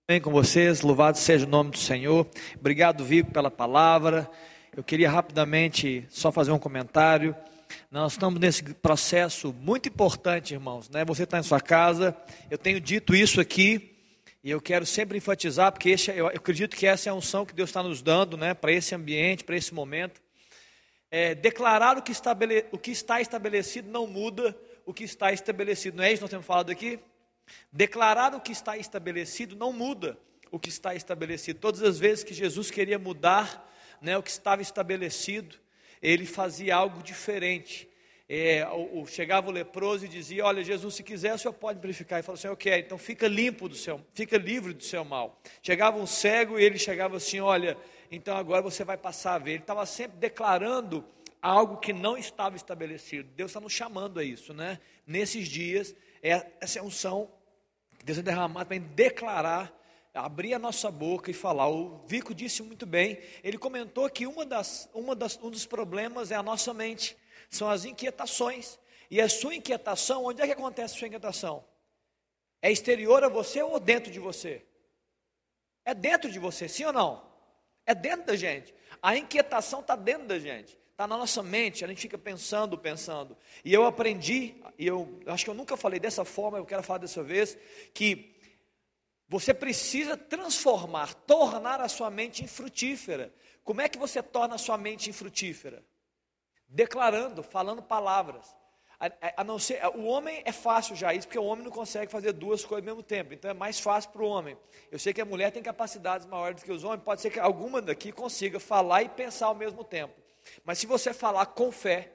Bem com vocês, louvado seja o nome do Senhor. Obrigado, Vico, pela palavra. Eu queria rapidamente só fazer um comentário. Nós estamos nesse processo muito importante, irmãos. Né? Você está em sua casa, eu tenho dito isso aqui, e eu quero sempre enfatizar, porque esse, eu acredito que essa é a unção que Deus está nos dando né, para esse ambiente, para esse momento. É, declarar o que, estabele, o que está estabelecido não muda o que está estabelecido. Não é isso que nós temos falado aqui? Declarar o que está estabelecido não muda o que está estabelecido. Todas as vezes que Jesus queria mudar né, o que estava estabelecido, ele fazia algo diferente. É, o, o, chegava o leproso e dizia: Olha, Jesus, se quiser, o senhor pode purificar. E falou assim: Eu quero, então fica limpo do seu, fica livre do seu mal. Chegava um cego e ele chegava assim: Olha, então agora você vai passar a ver. Ele estava sempre declarando algo que não estava estabelecido. Deus está nos chamando a isso, né? Nesses dias, é, essa unção que Deus é derramado para declarar, abrir a nossa boca e falar. O Vico disse muito bem, ele comentou que uma das, uma das, um dos problemas é a nossa mente, são as inquietações. E a sua inquietação, onde é que acontece a sua inquietação? É exterior a você ou dentro de você? É dentro de você, sim ou não? É dentro da gente. A inquietação está dentro da gente. Está na nossa mente, a gente fica pensando, pensando. E eu aprendi, e eu acho que eu nunca falei dessa forma, eu quero falar dessa vez, que você precisa transformar, tornar a sua mente infrutífera. Como é que você torna a sua mente infrutífera? Declarando, falando palavras. A, a, a não ser, o homem é fácil já isso, porque o homem não consegue fazer duas coisas ao mesmo tempo. Então é mais fácil para o homem. Eu sei que a mulher tem capacidades maiores do que os homens, pode ser que alguma daqui consiga falar e pensar ao mesmo tempo. Mas se você falar com fé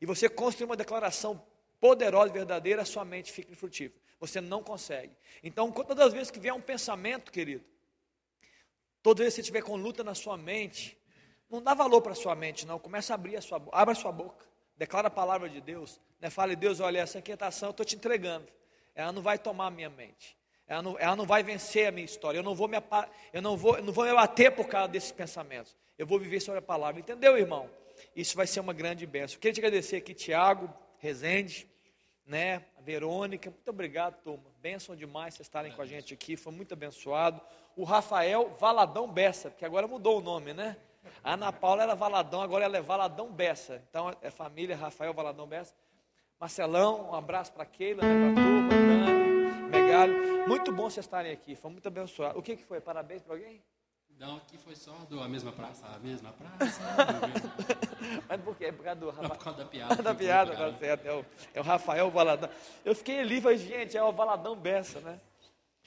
e você construir uma declaração poderosa e verdadeira, sua mente fica infrutífera. Você não consegue. Então, todas as vezes que vier um pensamento, querido, todas as vezes que você estiver com luta na sua mente, não dá valor para a sua mente, não. Começa a abrir a sua. Abra a sua boca. Declara a palavra de Deus. Né? Fale, Deus, olha, essa inquietação eu estou te entregando. Ela não vai tomar a minha mente. Ela não, ela não vai vencer a minha história. Eu não vou me, eu não vou, eu não vou me abater por causa desses pensamentos. Eu vou viver sobre a palavra. Entendeu, irmão? Isso vai ser uma grande bênção. Queria te agradecer aqui, Tiago, Rezende, né? Verônica. Muito obrigado, turma. Bênção demais vocês estarem com a gente aqui. Foi muito abençoado. O Rafael Valadão Bessa, porque agora mudou o nome, né? A Ana Paula era Valadão, agora ela é Valadão Bessa. Então é família Rafael Valadão Bessa. Marcelão, um abraço para Keila, né, para a turma, Dani, Muito bom vocês estarem aqui, foi muito abençoado. O que, que foi? Parabéns para alguém? Não, aqui foi só do a mesma praça, a mesma praça. Mas por quê? É por causa do Não, por causa da piada. da piada, tá certo. É o, é o Rafael Valadão. Eu fiquei ali e falei, gente, é o Valadão Bessa, né?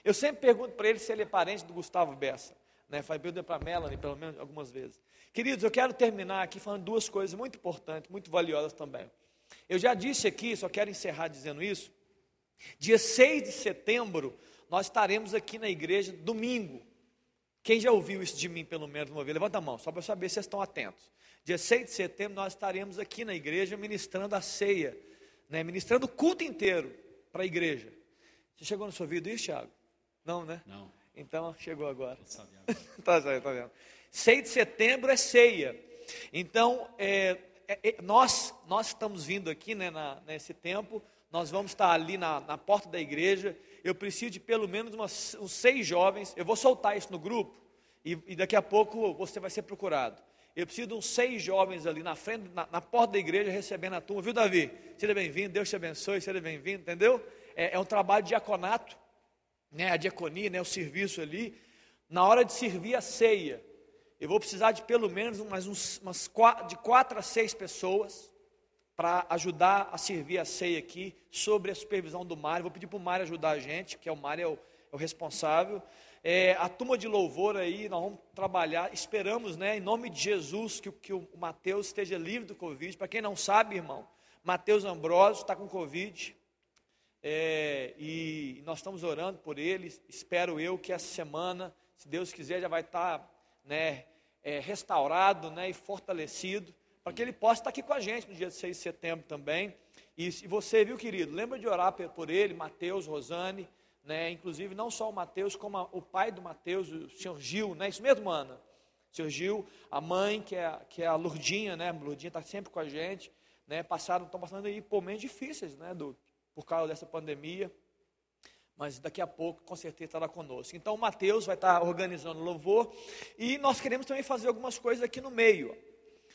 Eu sempre pergunto para ele se ele é parente do Gustavo Bessa. Né? Falei para a Melanie, pelo menos algumas vezes. Queridos, eu quero terminar aqui falando duas coisas muito importantes, muito valiosas também. Eu já disse aqui, só quero encerrar dizendo isso. Dia 6 de setembro, nós estaremos aqui na igreja domingo. Quem já ouviu isso de mim, pelo menos uma vez? Levanta a mão, só para saber se vocês estão atentos. Dia 6 de setembro, nós estaremos aqui na igreja ministrando a ceia, né? ministrando o culto inteiro para a igreja. Você chegou no seu ouvido isso, Thiago? Não, né? Não. Então, chegou agora. tá, tá vendo? 6 de setembro é ceia. Então, é, é, é, nós, nós estamos vindo aqui né, na, nesse tempo, nós vamos estar ali na, na porta da igreja. Eu preciso de pelo menos umas, uns seis jovens. Eu vou soltar isso no grupo e, e, daqui a pouco você vai ser procurado. Eu preciso de uns seis jovens ali na frente, na, na porta da igreja, recebendo a turma. Viu, Davi? Seja bem-vindo, Deus te abençoe, seja bem-vindo, entendeu? É, é, um trabalho de diaconato, né, a diaconia, né, o serviço ali. Na hora de servir a ceia, eu vou precisar de pelo menos umas, umas de quatro a seis pessoas para ajudar a servir a ceia aqui, sobre a supervisão do Mário. Vou pedir para o Mário ajudar a gente, que é o Mário é o, é o responsável. É, a turma de louvor aí, nós vamos trabalhar, esperamos, né, em nome de Jesus, que, que o Mateus esteja livre do Covid. Para quem não sabe, irmão, Mateus Ambrosio está com Covid. É, e nós estamos orando por ele. Espero eu que essa semana, se Deus quiser, já vai estar tá, né, é, restaurado né, e fortalecido, para que ele possa estar aqui com a gente no dia 6 de setembro também. E se você, viu, querido, lembra de orar por ele, Mateus, Rosane, né, inclusive não só o Mateus, como a, o pai do Mateus, o senhor Gil, né, isso mesmo, Ana? O senhor Gil, a mãe, que é, que é a Lurdinha, né, a Lurdinha está sempre com a gente, né, passaram, estão passando aí por momentos difíceis, né, do, por causa dessa pandemia, mas daqui a pouco com certeza estará conosco. Então o Mateus vai estar organizando o louvor e nós queremos também fazer algumas coisas aqui no meio.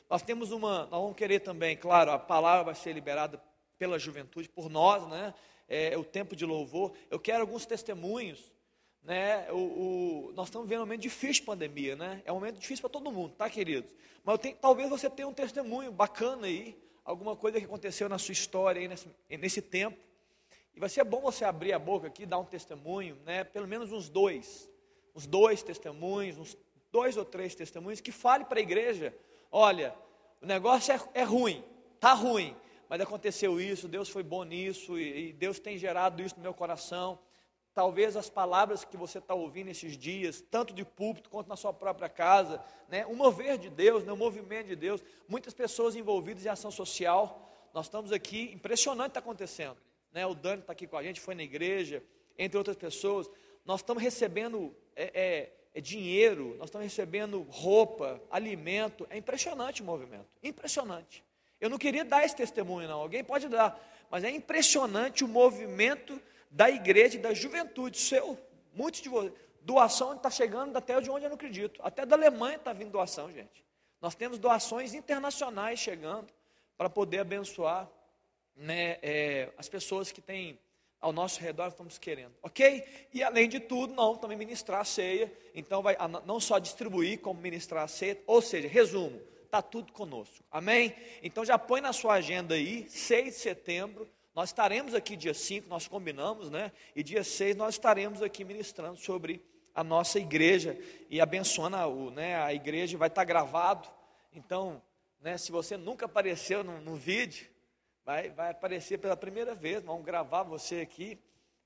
Nós temos uma, nós vamos querer também, claro, a palavra vai ser liberada pela juventude, por nós, né? É, o tempo de louvor. Eu quero alguns testemunhos, né? O, o, nós estamos vendo um momento difícil de pandemia, né? É um momento difícil para todo mundo, tá, queridos? Mas tenho, talvez você tenha um testemunho bacana aí, alguma coisa que aconteceu na sua história aí nesse, nesse tempo e vai ser bom você abrir a boca aqui, dar um testemunho, né? Pelo menos uns dois, uns dois testemunhos, uns dois ou três testemunhos que fale para a igreja: olha, o negócio é, é ruim, tá ruim, mas aconteceu isso, Deus foi bom nisso e, e Deus tem gerado isso no meu coração. Talvez as palavras que você está ouvindo esses dias, tanto de púlpito quanto na sua própria casa, né? um mover de Deus, né? um movimento de Deus, muitas pessoas envolvidas em ação social. Nós estamos aqui, impressionante está acontecendo né? o Dani está aqui com a gente, foi na igreja, entre outras pessoas. Nós estamos recebendo é, é, é dinheiro, nós estamos recebendo roupa, alimento. É impressionante o movimento, impressionante. Eu não queria dar esse testemunho, não. Alguém pode dar, mas é impressionante o movimento da igreja e da juventude. Seu, muitos de vocês. Doação está chegando até de onde eu não acredito. Até da Alemanha está vindo doação, gente. Nós temos doações internacionais chegando para poder abençoar né, é, as pessoas que têm ao nosso redor estamos querendo, ok? E além de tudo, não, também ministrar a ceia, então vai não só distribuir, como ministrar a ceia, ou seja, resumo, está tudo conosco, amém? Então já põe na sua agenda aí, 6 de setembro, nós estaremos aqui dia 5, nós combinamos, né? E dia 6 nós estaremos aqui ministrando sobre a nossa igreja e abençoando a, né, a igreja, vai estar gravado, então Né? Se você nunca apareceu no, no vídeo, vai, vai aparecer pela primeira vez, vamos gravar você aqui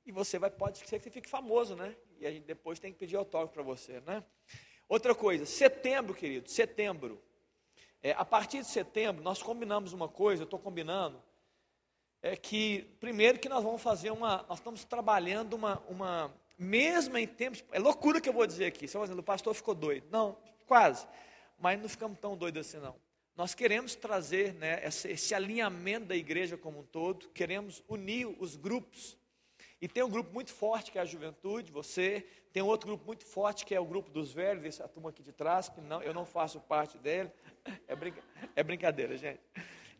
e você vai pode ser que você fique famoso, né? E a gente depois tem que pedir autógrafo para você, né? Outra coisa, setembro, querido, setembro. É, a partir de setembro, nós combinamos uma coisa, eu estou combinando, é que, primeiro, que nós vamos fazer uma, nós estamos trabalhando uma, uma mesmo em tempos, é loucura que eu vou dizer aqui, você vai o pastor ficou doido. Não, quase, mas não ficamos tão doidos assim não. Nós queremos trazer né, esse, esse alinhamento da igreja como um todo, queremos unir os grupos, e tem um grupo muito forte que é a juventude, você. Tem outro grupo muito forte que é o grupo dos velhos, essa turma aqui de trás, que não, eu não faço parte dele. É, brinca, é brincadeira, gente.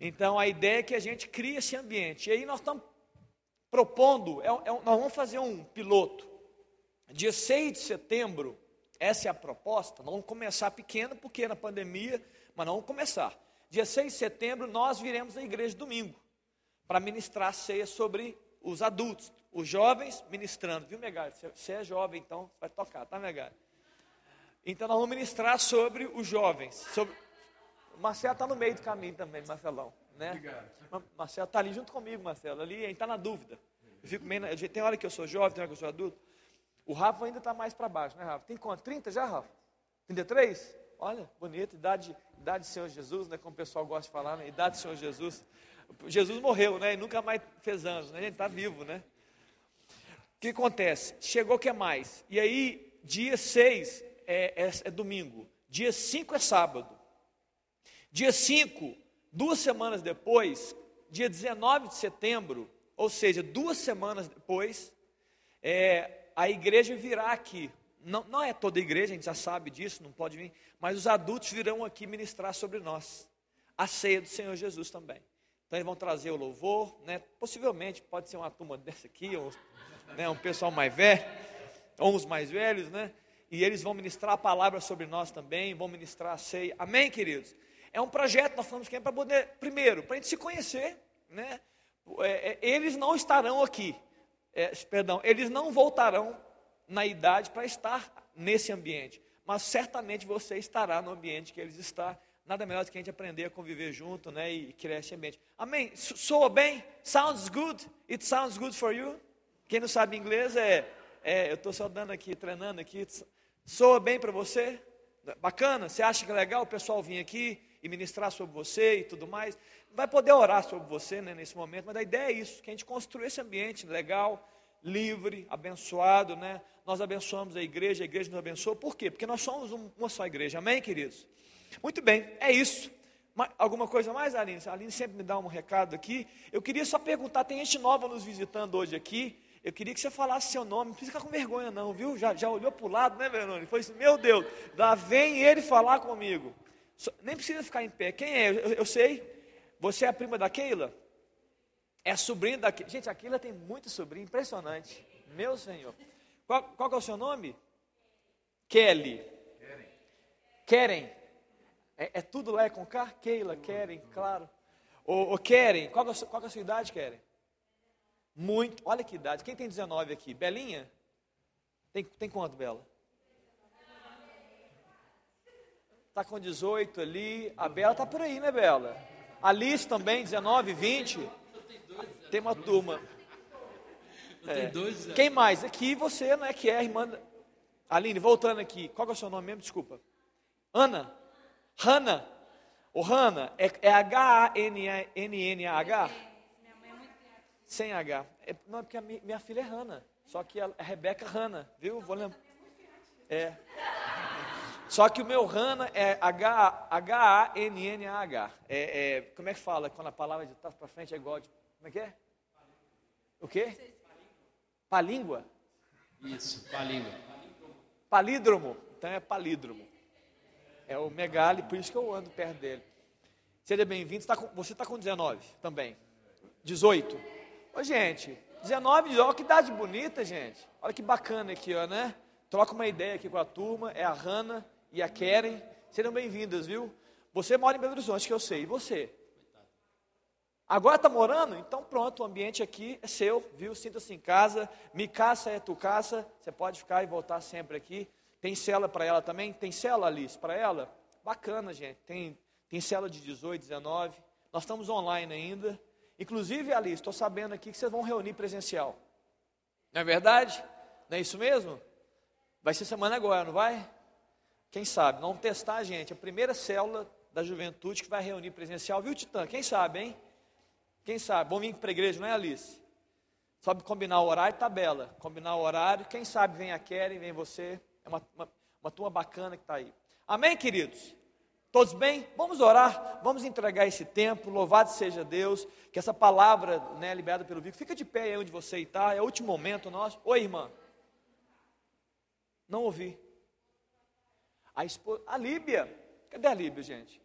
Então a ideia é que a gente crie esse ambiente. E aí nós estamos propondo, é, é, nós vamos fazer um piloto. Dia 6 de setembro, essa é a proposta. Nós vamos começar pequeno, porque na pandemia, mas não vamos começar. Dia 6 de setembro, nós viremos à igreja domingo para ministrar ceia sobre os adultos, os jovens ministrando, viu, Megali? Você é jovem, então vai tocar, tá, Megali? Então nós vamos ministrar sobre os jovens. Sobre... O Marcelo está no meio do caminho também, Marcelão. Né? Obrigado. Marcelo está ali junto comigo, Marcelo. Ali, está na dúvida. Eu fico meio, tem hora que eu sou jovem, tem hora que eu sou adulto. O Rafa ainda está mais para baixo, né, Rafa? Tem quanto? 30 já, Rafa? 33? Olha, bonito, idade, idade do Senhor Jesus, né? Como o pessoal gosta de falar, né? Idade do Senhor Jesus. Jesus morreu, né? E nunca mais fez anos, né? Ele está vivo, né? que acontece? Chegou que é mais. E aí, dia 6 é, é, é domingo. Dia 5 é sábado. Dia 5, duas semanas depois, dia 19 de setembro, ou seja, duas semanas depois, é, a igreja virá aqui. Não, não é toda a igreja, a gente já sabe disso, não pode vir, mas os adultos virão aqui ministrar sobre nós. A ceia do Senhor Jesus também. Então eles vão trazer o louvor, né? Possivelmente pode ser uma turma dessa aqui, ou né, um pessoal mais velho, ou uns mais velhos, né? E eles vão ministrar a palavra sobre nós também, vão ministrar a ceia. Amém, queridos? É um projeto, nós falamos que é para poder, primeiro, para a gente se conhecer, né? É, é, eles não estarão aqui, é, perdão, eles não voltarão na idade para estar nesse ambiente, mas certamente você estará no ambiente que eles estão. Nada melhor do que a gente aprender a conviver junto, né? E criar esse ambiente. Amém? Soa bem? Sounds good? It sounds good for you? Quem não sabe inglês é, é eu estou só dando aqui, treinando aqui. Soa bem para você? Bacana? Você acha que é legal o pessoal vir aqui e ministrar sobre você e tudo mais? Vai poder orar sobre você né, nesse momento, mas a ideia é isso, que a gente construa esse ambiente legal, livre, abençoado, né? Nós abençoamos a igreja, a igreja nos abençoa. Por quê? Porque nós somos uma só igreja. Amém, queridos? Muito bem, é isso. Alguma coisa mais, Aline? A Aline sempre me dá um recado aqui. Eu queria só perguntar, tem gente nova nos visitando hoje aqui. Eu queria que você falasse seu nome, não precisa ficar com vergonha, não, viu? Já, já olhou para o lado, né, Verônica? Foi assim, meu Deus, lá vem ele falar comigo. Nem precisa ficar em pé. Quem é? Eu, eu sei. Você é a prima da Keila? É a sobrinha da Keila. Gente, a Keila tem muito sobrinho, impressionante. Meu Senhor. Qual, qual é o seu nome? Kelly. Keren. É, é, tudo lá é com K? Keila, Keren, claro. Ô Keren, qual, é, qual é a sua idade, Keren? Muito. Olha que idade. Quem tem 19 aqui? Belinha? Tem, tem quanto, Bela? Está com 18 ali. A Bela está por aí, né, Bela? Alice também, 19, 20. Tem uma turma. É. Quem mais? Aqui você não é que é a irmã. Aline, voltando aqui. Qual é o seu nome mesmo? Desculpa. Ana. Hanna. O Hanna é, é H-A-N-N-A-H? Sem H. É, não, é porque a minha, filha é Hanna. Só que a, a Rebeca Hanna, viu? Vou lembrar. É. Só que o meu Hanna é H-A-N-N-A-H. É, é, como é que fala quando a palavra de trás para frente é igual de. Como é que é? O quê? Palíngua? Isso, palíngua. Palídromo. Então é palídromo. É o Megali, por isso que eu ando perto dele. Seja bem-vindo. Você está com 19 também. 18. Ô, gente, 19, olha que idade bonita, gente. Olha que bacana aqui, ó, né? Troca uma ideia aqui com a turma. É a Hanna e a Keren. Sejam bem-vindas, viu? Você mora em Belo Horizonte, que eu sei. E você? Agora está morando? Então pronto, o ambiente aqui é seu, viu? Sinta-se em casa. Me caça é tu caça. Você pode ficar e voltar sempre aqui. Tem cela para ela também? Tem cela, Alice, para ela? Bacana, gente. Tem tem célula de 18, 19. Nós estamos online ainda. Inclusive, Alice, estou sabendo aqui que vocês vão reunir presencial. Não é verdade? Não é isso mesmo? Vai ser semana agora, não vai? Quem sabe? Vamos testar, gente. A primeira célula da juventude que vai reunir presencial, viu, Titã? Quem sabe, hein? Quem sabe? Vamos vir para a igreja, não é, Alice? Só combinar horário e tabela. Combinar o horário. Quem sabe vem a Keren, vem você. É uma, uma, uma turma bacana que está aí. Amém, queridos? Todos bem? Vamos orar, vamos entregar esse tempo, louvado seja Deus, que essa palavra né, liberada pelo Vico, fica de pé aí onde você está, é o último momento nosso. Oi, irmã. Não ouvi. A, esposa, a Líbia, cadê a Líbia, gente?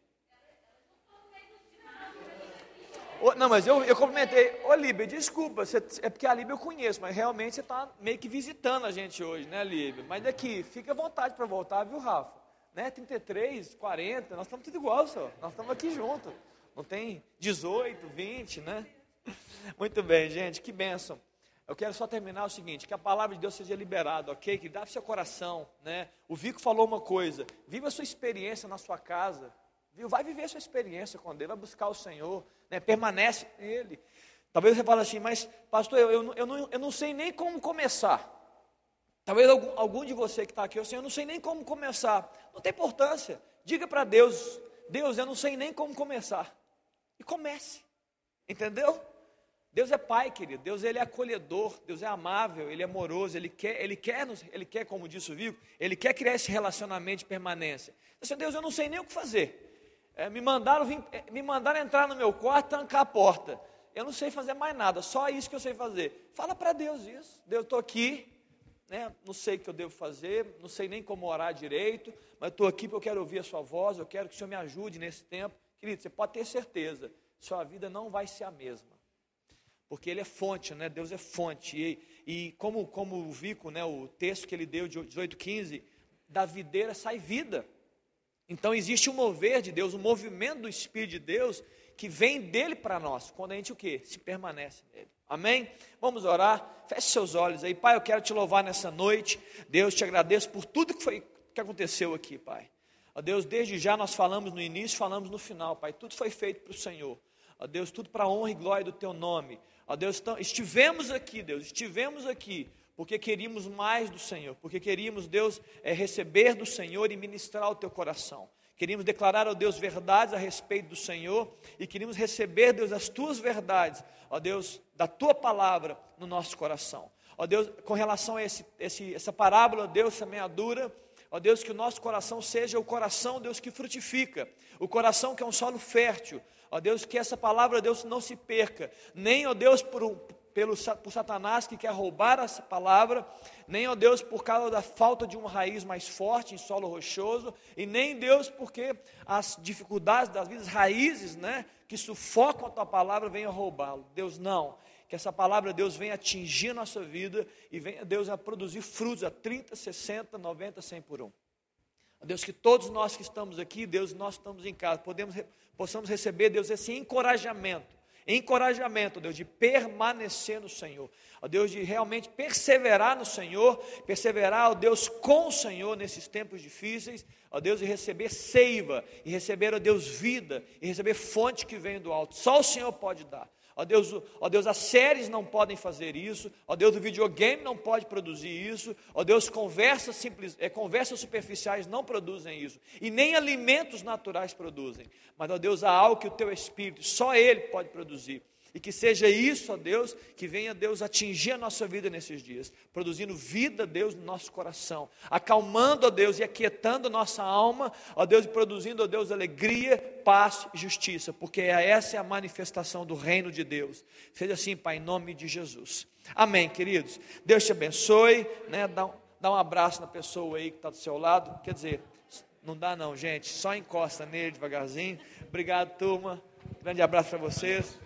Não, mas eu, eu cumprimentei, ô Líbia, desculpa, você, é porque a Líbia eu conheço, mas realmente você está meio que visitando a gente hoje, né, Líbia? Mas daqui, fica à vontade para voltar, viu, Rafa? né, 33, 40, nós estamos tudo igual, só. Nós estamos aqui juntos. Não tem 18, 20, né? Muito bem, gente, que bênção. Eu quero só terminar o seguinte, que a palavra de Deus seja liberada, ok? Que dá para o seu coração, né? O Vico falou uma coisa, viva a sua experiência na sua casa, viu? Vai viver sua experiência com Deus, vai buscar o Senhor, né? Permanece nele. Talvez você fale assim, mas pastor, eu, eu, eu, não, eu não sei nem como começar. Talvez algum, algum de você que está aqui, assim, eu não sei nem como começar. Não tem importância. Diga para Deus, Deus, eu não sei nem como começar. E comece. Entendeu? Deus é pai, querido. Deus ele é acolhedor, Deus é amável, ele é amoroso, ele quer, ele quer, ele quer, como disse o Vico, ele quer criar esse relacionamento de permanência. Assim, Deus, eu não sei nem o que fazer. É, me mandaram vir, é, me mandaram entrar no meu quarto, trancar a porta. Eu não sei fazer mais nada, só isso que eu sei fazer. Fala para Deus isso. Deus, estou aqui, né, não sei o que eu devo fazer, não sei nem como orar direito, mas estou aqui porque eu quero ouvir a sua voz, eu quero que o Senhor me ajude nesse tempo. Querido, você pode ter certeza, sua vida não vai ser a mesma. Porque ele é fonte, né? Deus é fonte. E, e como, como o Vico, né, o texto que ele deu de 18,15, da videira sai vida. Então existe um mover de Deus, um movimento do Espírito de Deus que vem dele para nós, quando a gente o quê? Se permanece nele. Amém? Vamos orar. Feche seus olhos aí. Pai, eu quero te louvar nessa noite. Deus, te agradeço por tudo que foi que aconteceu aqui, Pai. Ó Deus, desde já nós falamos no início, falamos no final, Pai. Tudo foi feito para o Senhor. Ó Deus, tudo para a honra e glória do teu nome. Ó Deus, estivemos aqui, Deus, estivemos aqui porque queríamos mais do Senhor, porque queríamos, Deus, é, receber do Senhor e ministrar o teu coração. Queríamos declarar, ó Deus, verdades a respeito do Senhor e queríamos receber, Deus, as tuas verdades, ó Deus, da tua palavra no nosso coração. Ó Deus, com relação a esse, esse, essa parábola, Deus, semeadura, ó Deus, que o nosso coração seja o coração, Deus, que frutifica, o coração que é um solo fértil, ó Deus, que essa palavra, Deus, não se perca, nem, ó Deus, por, pelo, por Satanás que quer roubar essa palavra, nem, ó Deus, por causa da falta de uma raiz mais forte em solo rochoso, e nem, Deus, porque as dificuldades das vidas, raízes, né, que sufocam a tua palavra, venham roubá-lo. Deus, não. Que essa palavra, Deus, venha atingir a nossa vida e venha, Deus, a produzir frutos a 30, 60, 90, 100 por um. Deus, que todos nós que estamos aqui, Deus, nós estamos em casa, podemos, possamos receber, Deus, esse encorajamento encorajamento, Deus, de permanecer no Senhor, ó Deus, de realmente perseverar no Senhor, perseverar, ó Deus, com o Senhor nesses tempos difíceis, ó Deus, e receber seiva, e receber, ó Deus, vida, e receber fonte que vem do alto. Só o Senhor pode dar. Ó Deus, ó Deus, as séries não podem fazer isso. Ó Deus, o videogame não pode produzir isso. Ó Deus, conversas simples, é, conversas superficiais não produzem isso. E nem alimentos naturais produzem. Mas, ó Deus, há algo que o teu Espírito, só Ele pode produzir. E que seja isso, ó Deus, que venha Deus atingir a nossa vida nesses dias, produzindo vida, Deus, no nosso coração, acalmando, ó Deus, e aquietando a nossa alma, ó Deus, e produzindo, ó Deus, alegria, paz e justiça, porque essa é a manifestação do reino de Deus. Seja assim, Pai, em nome de Jesus. Amém, queridos. Deus te abençoe, né? Dá, dá um abraço na pessoa aí que está do seu lado. Quer dizer, não dá não, gente, só encosta nele devagarzinho. Obrigado, turma. Grande abraço para vocês.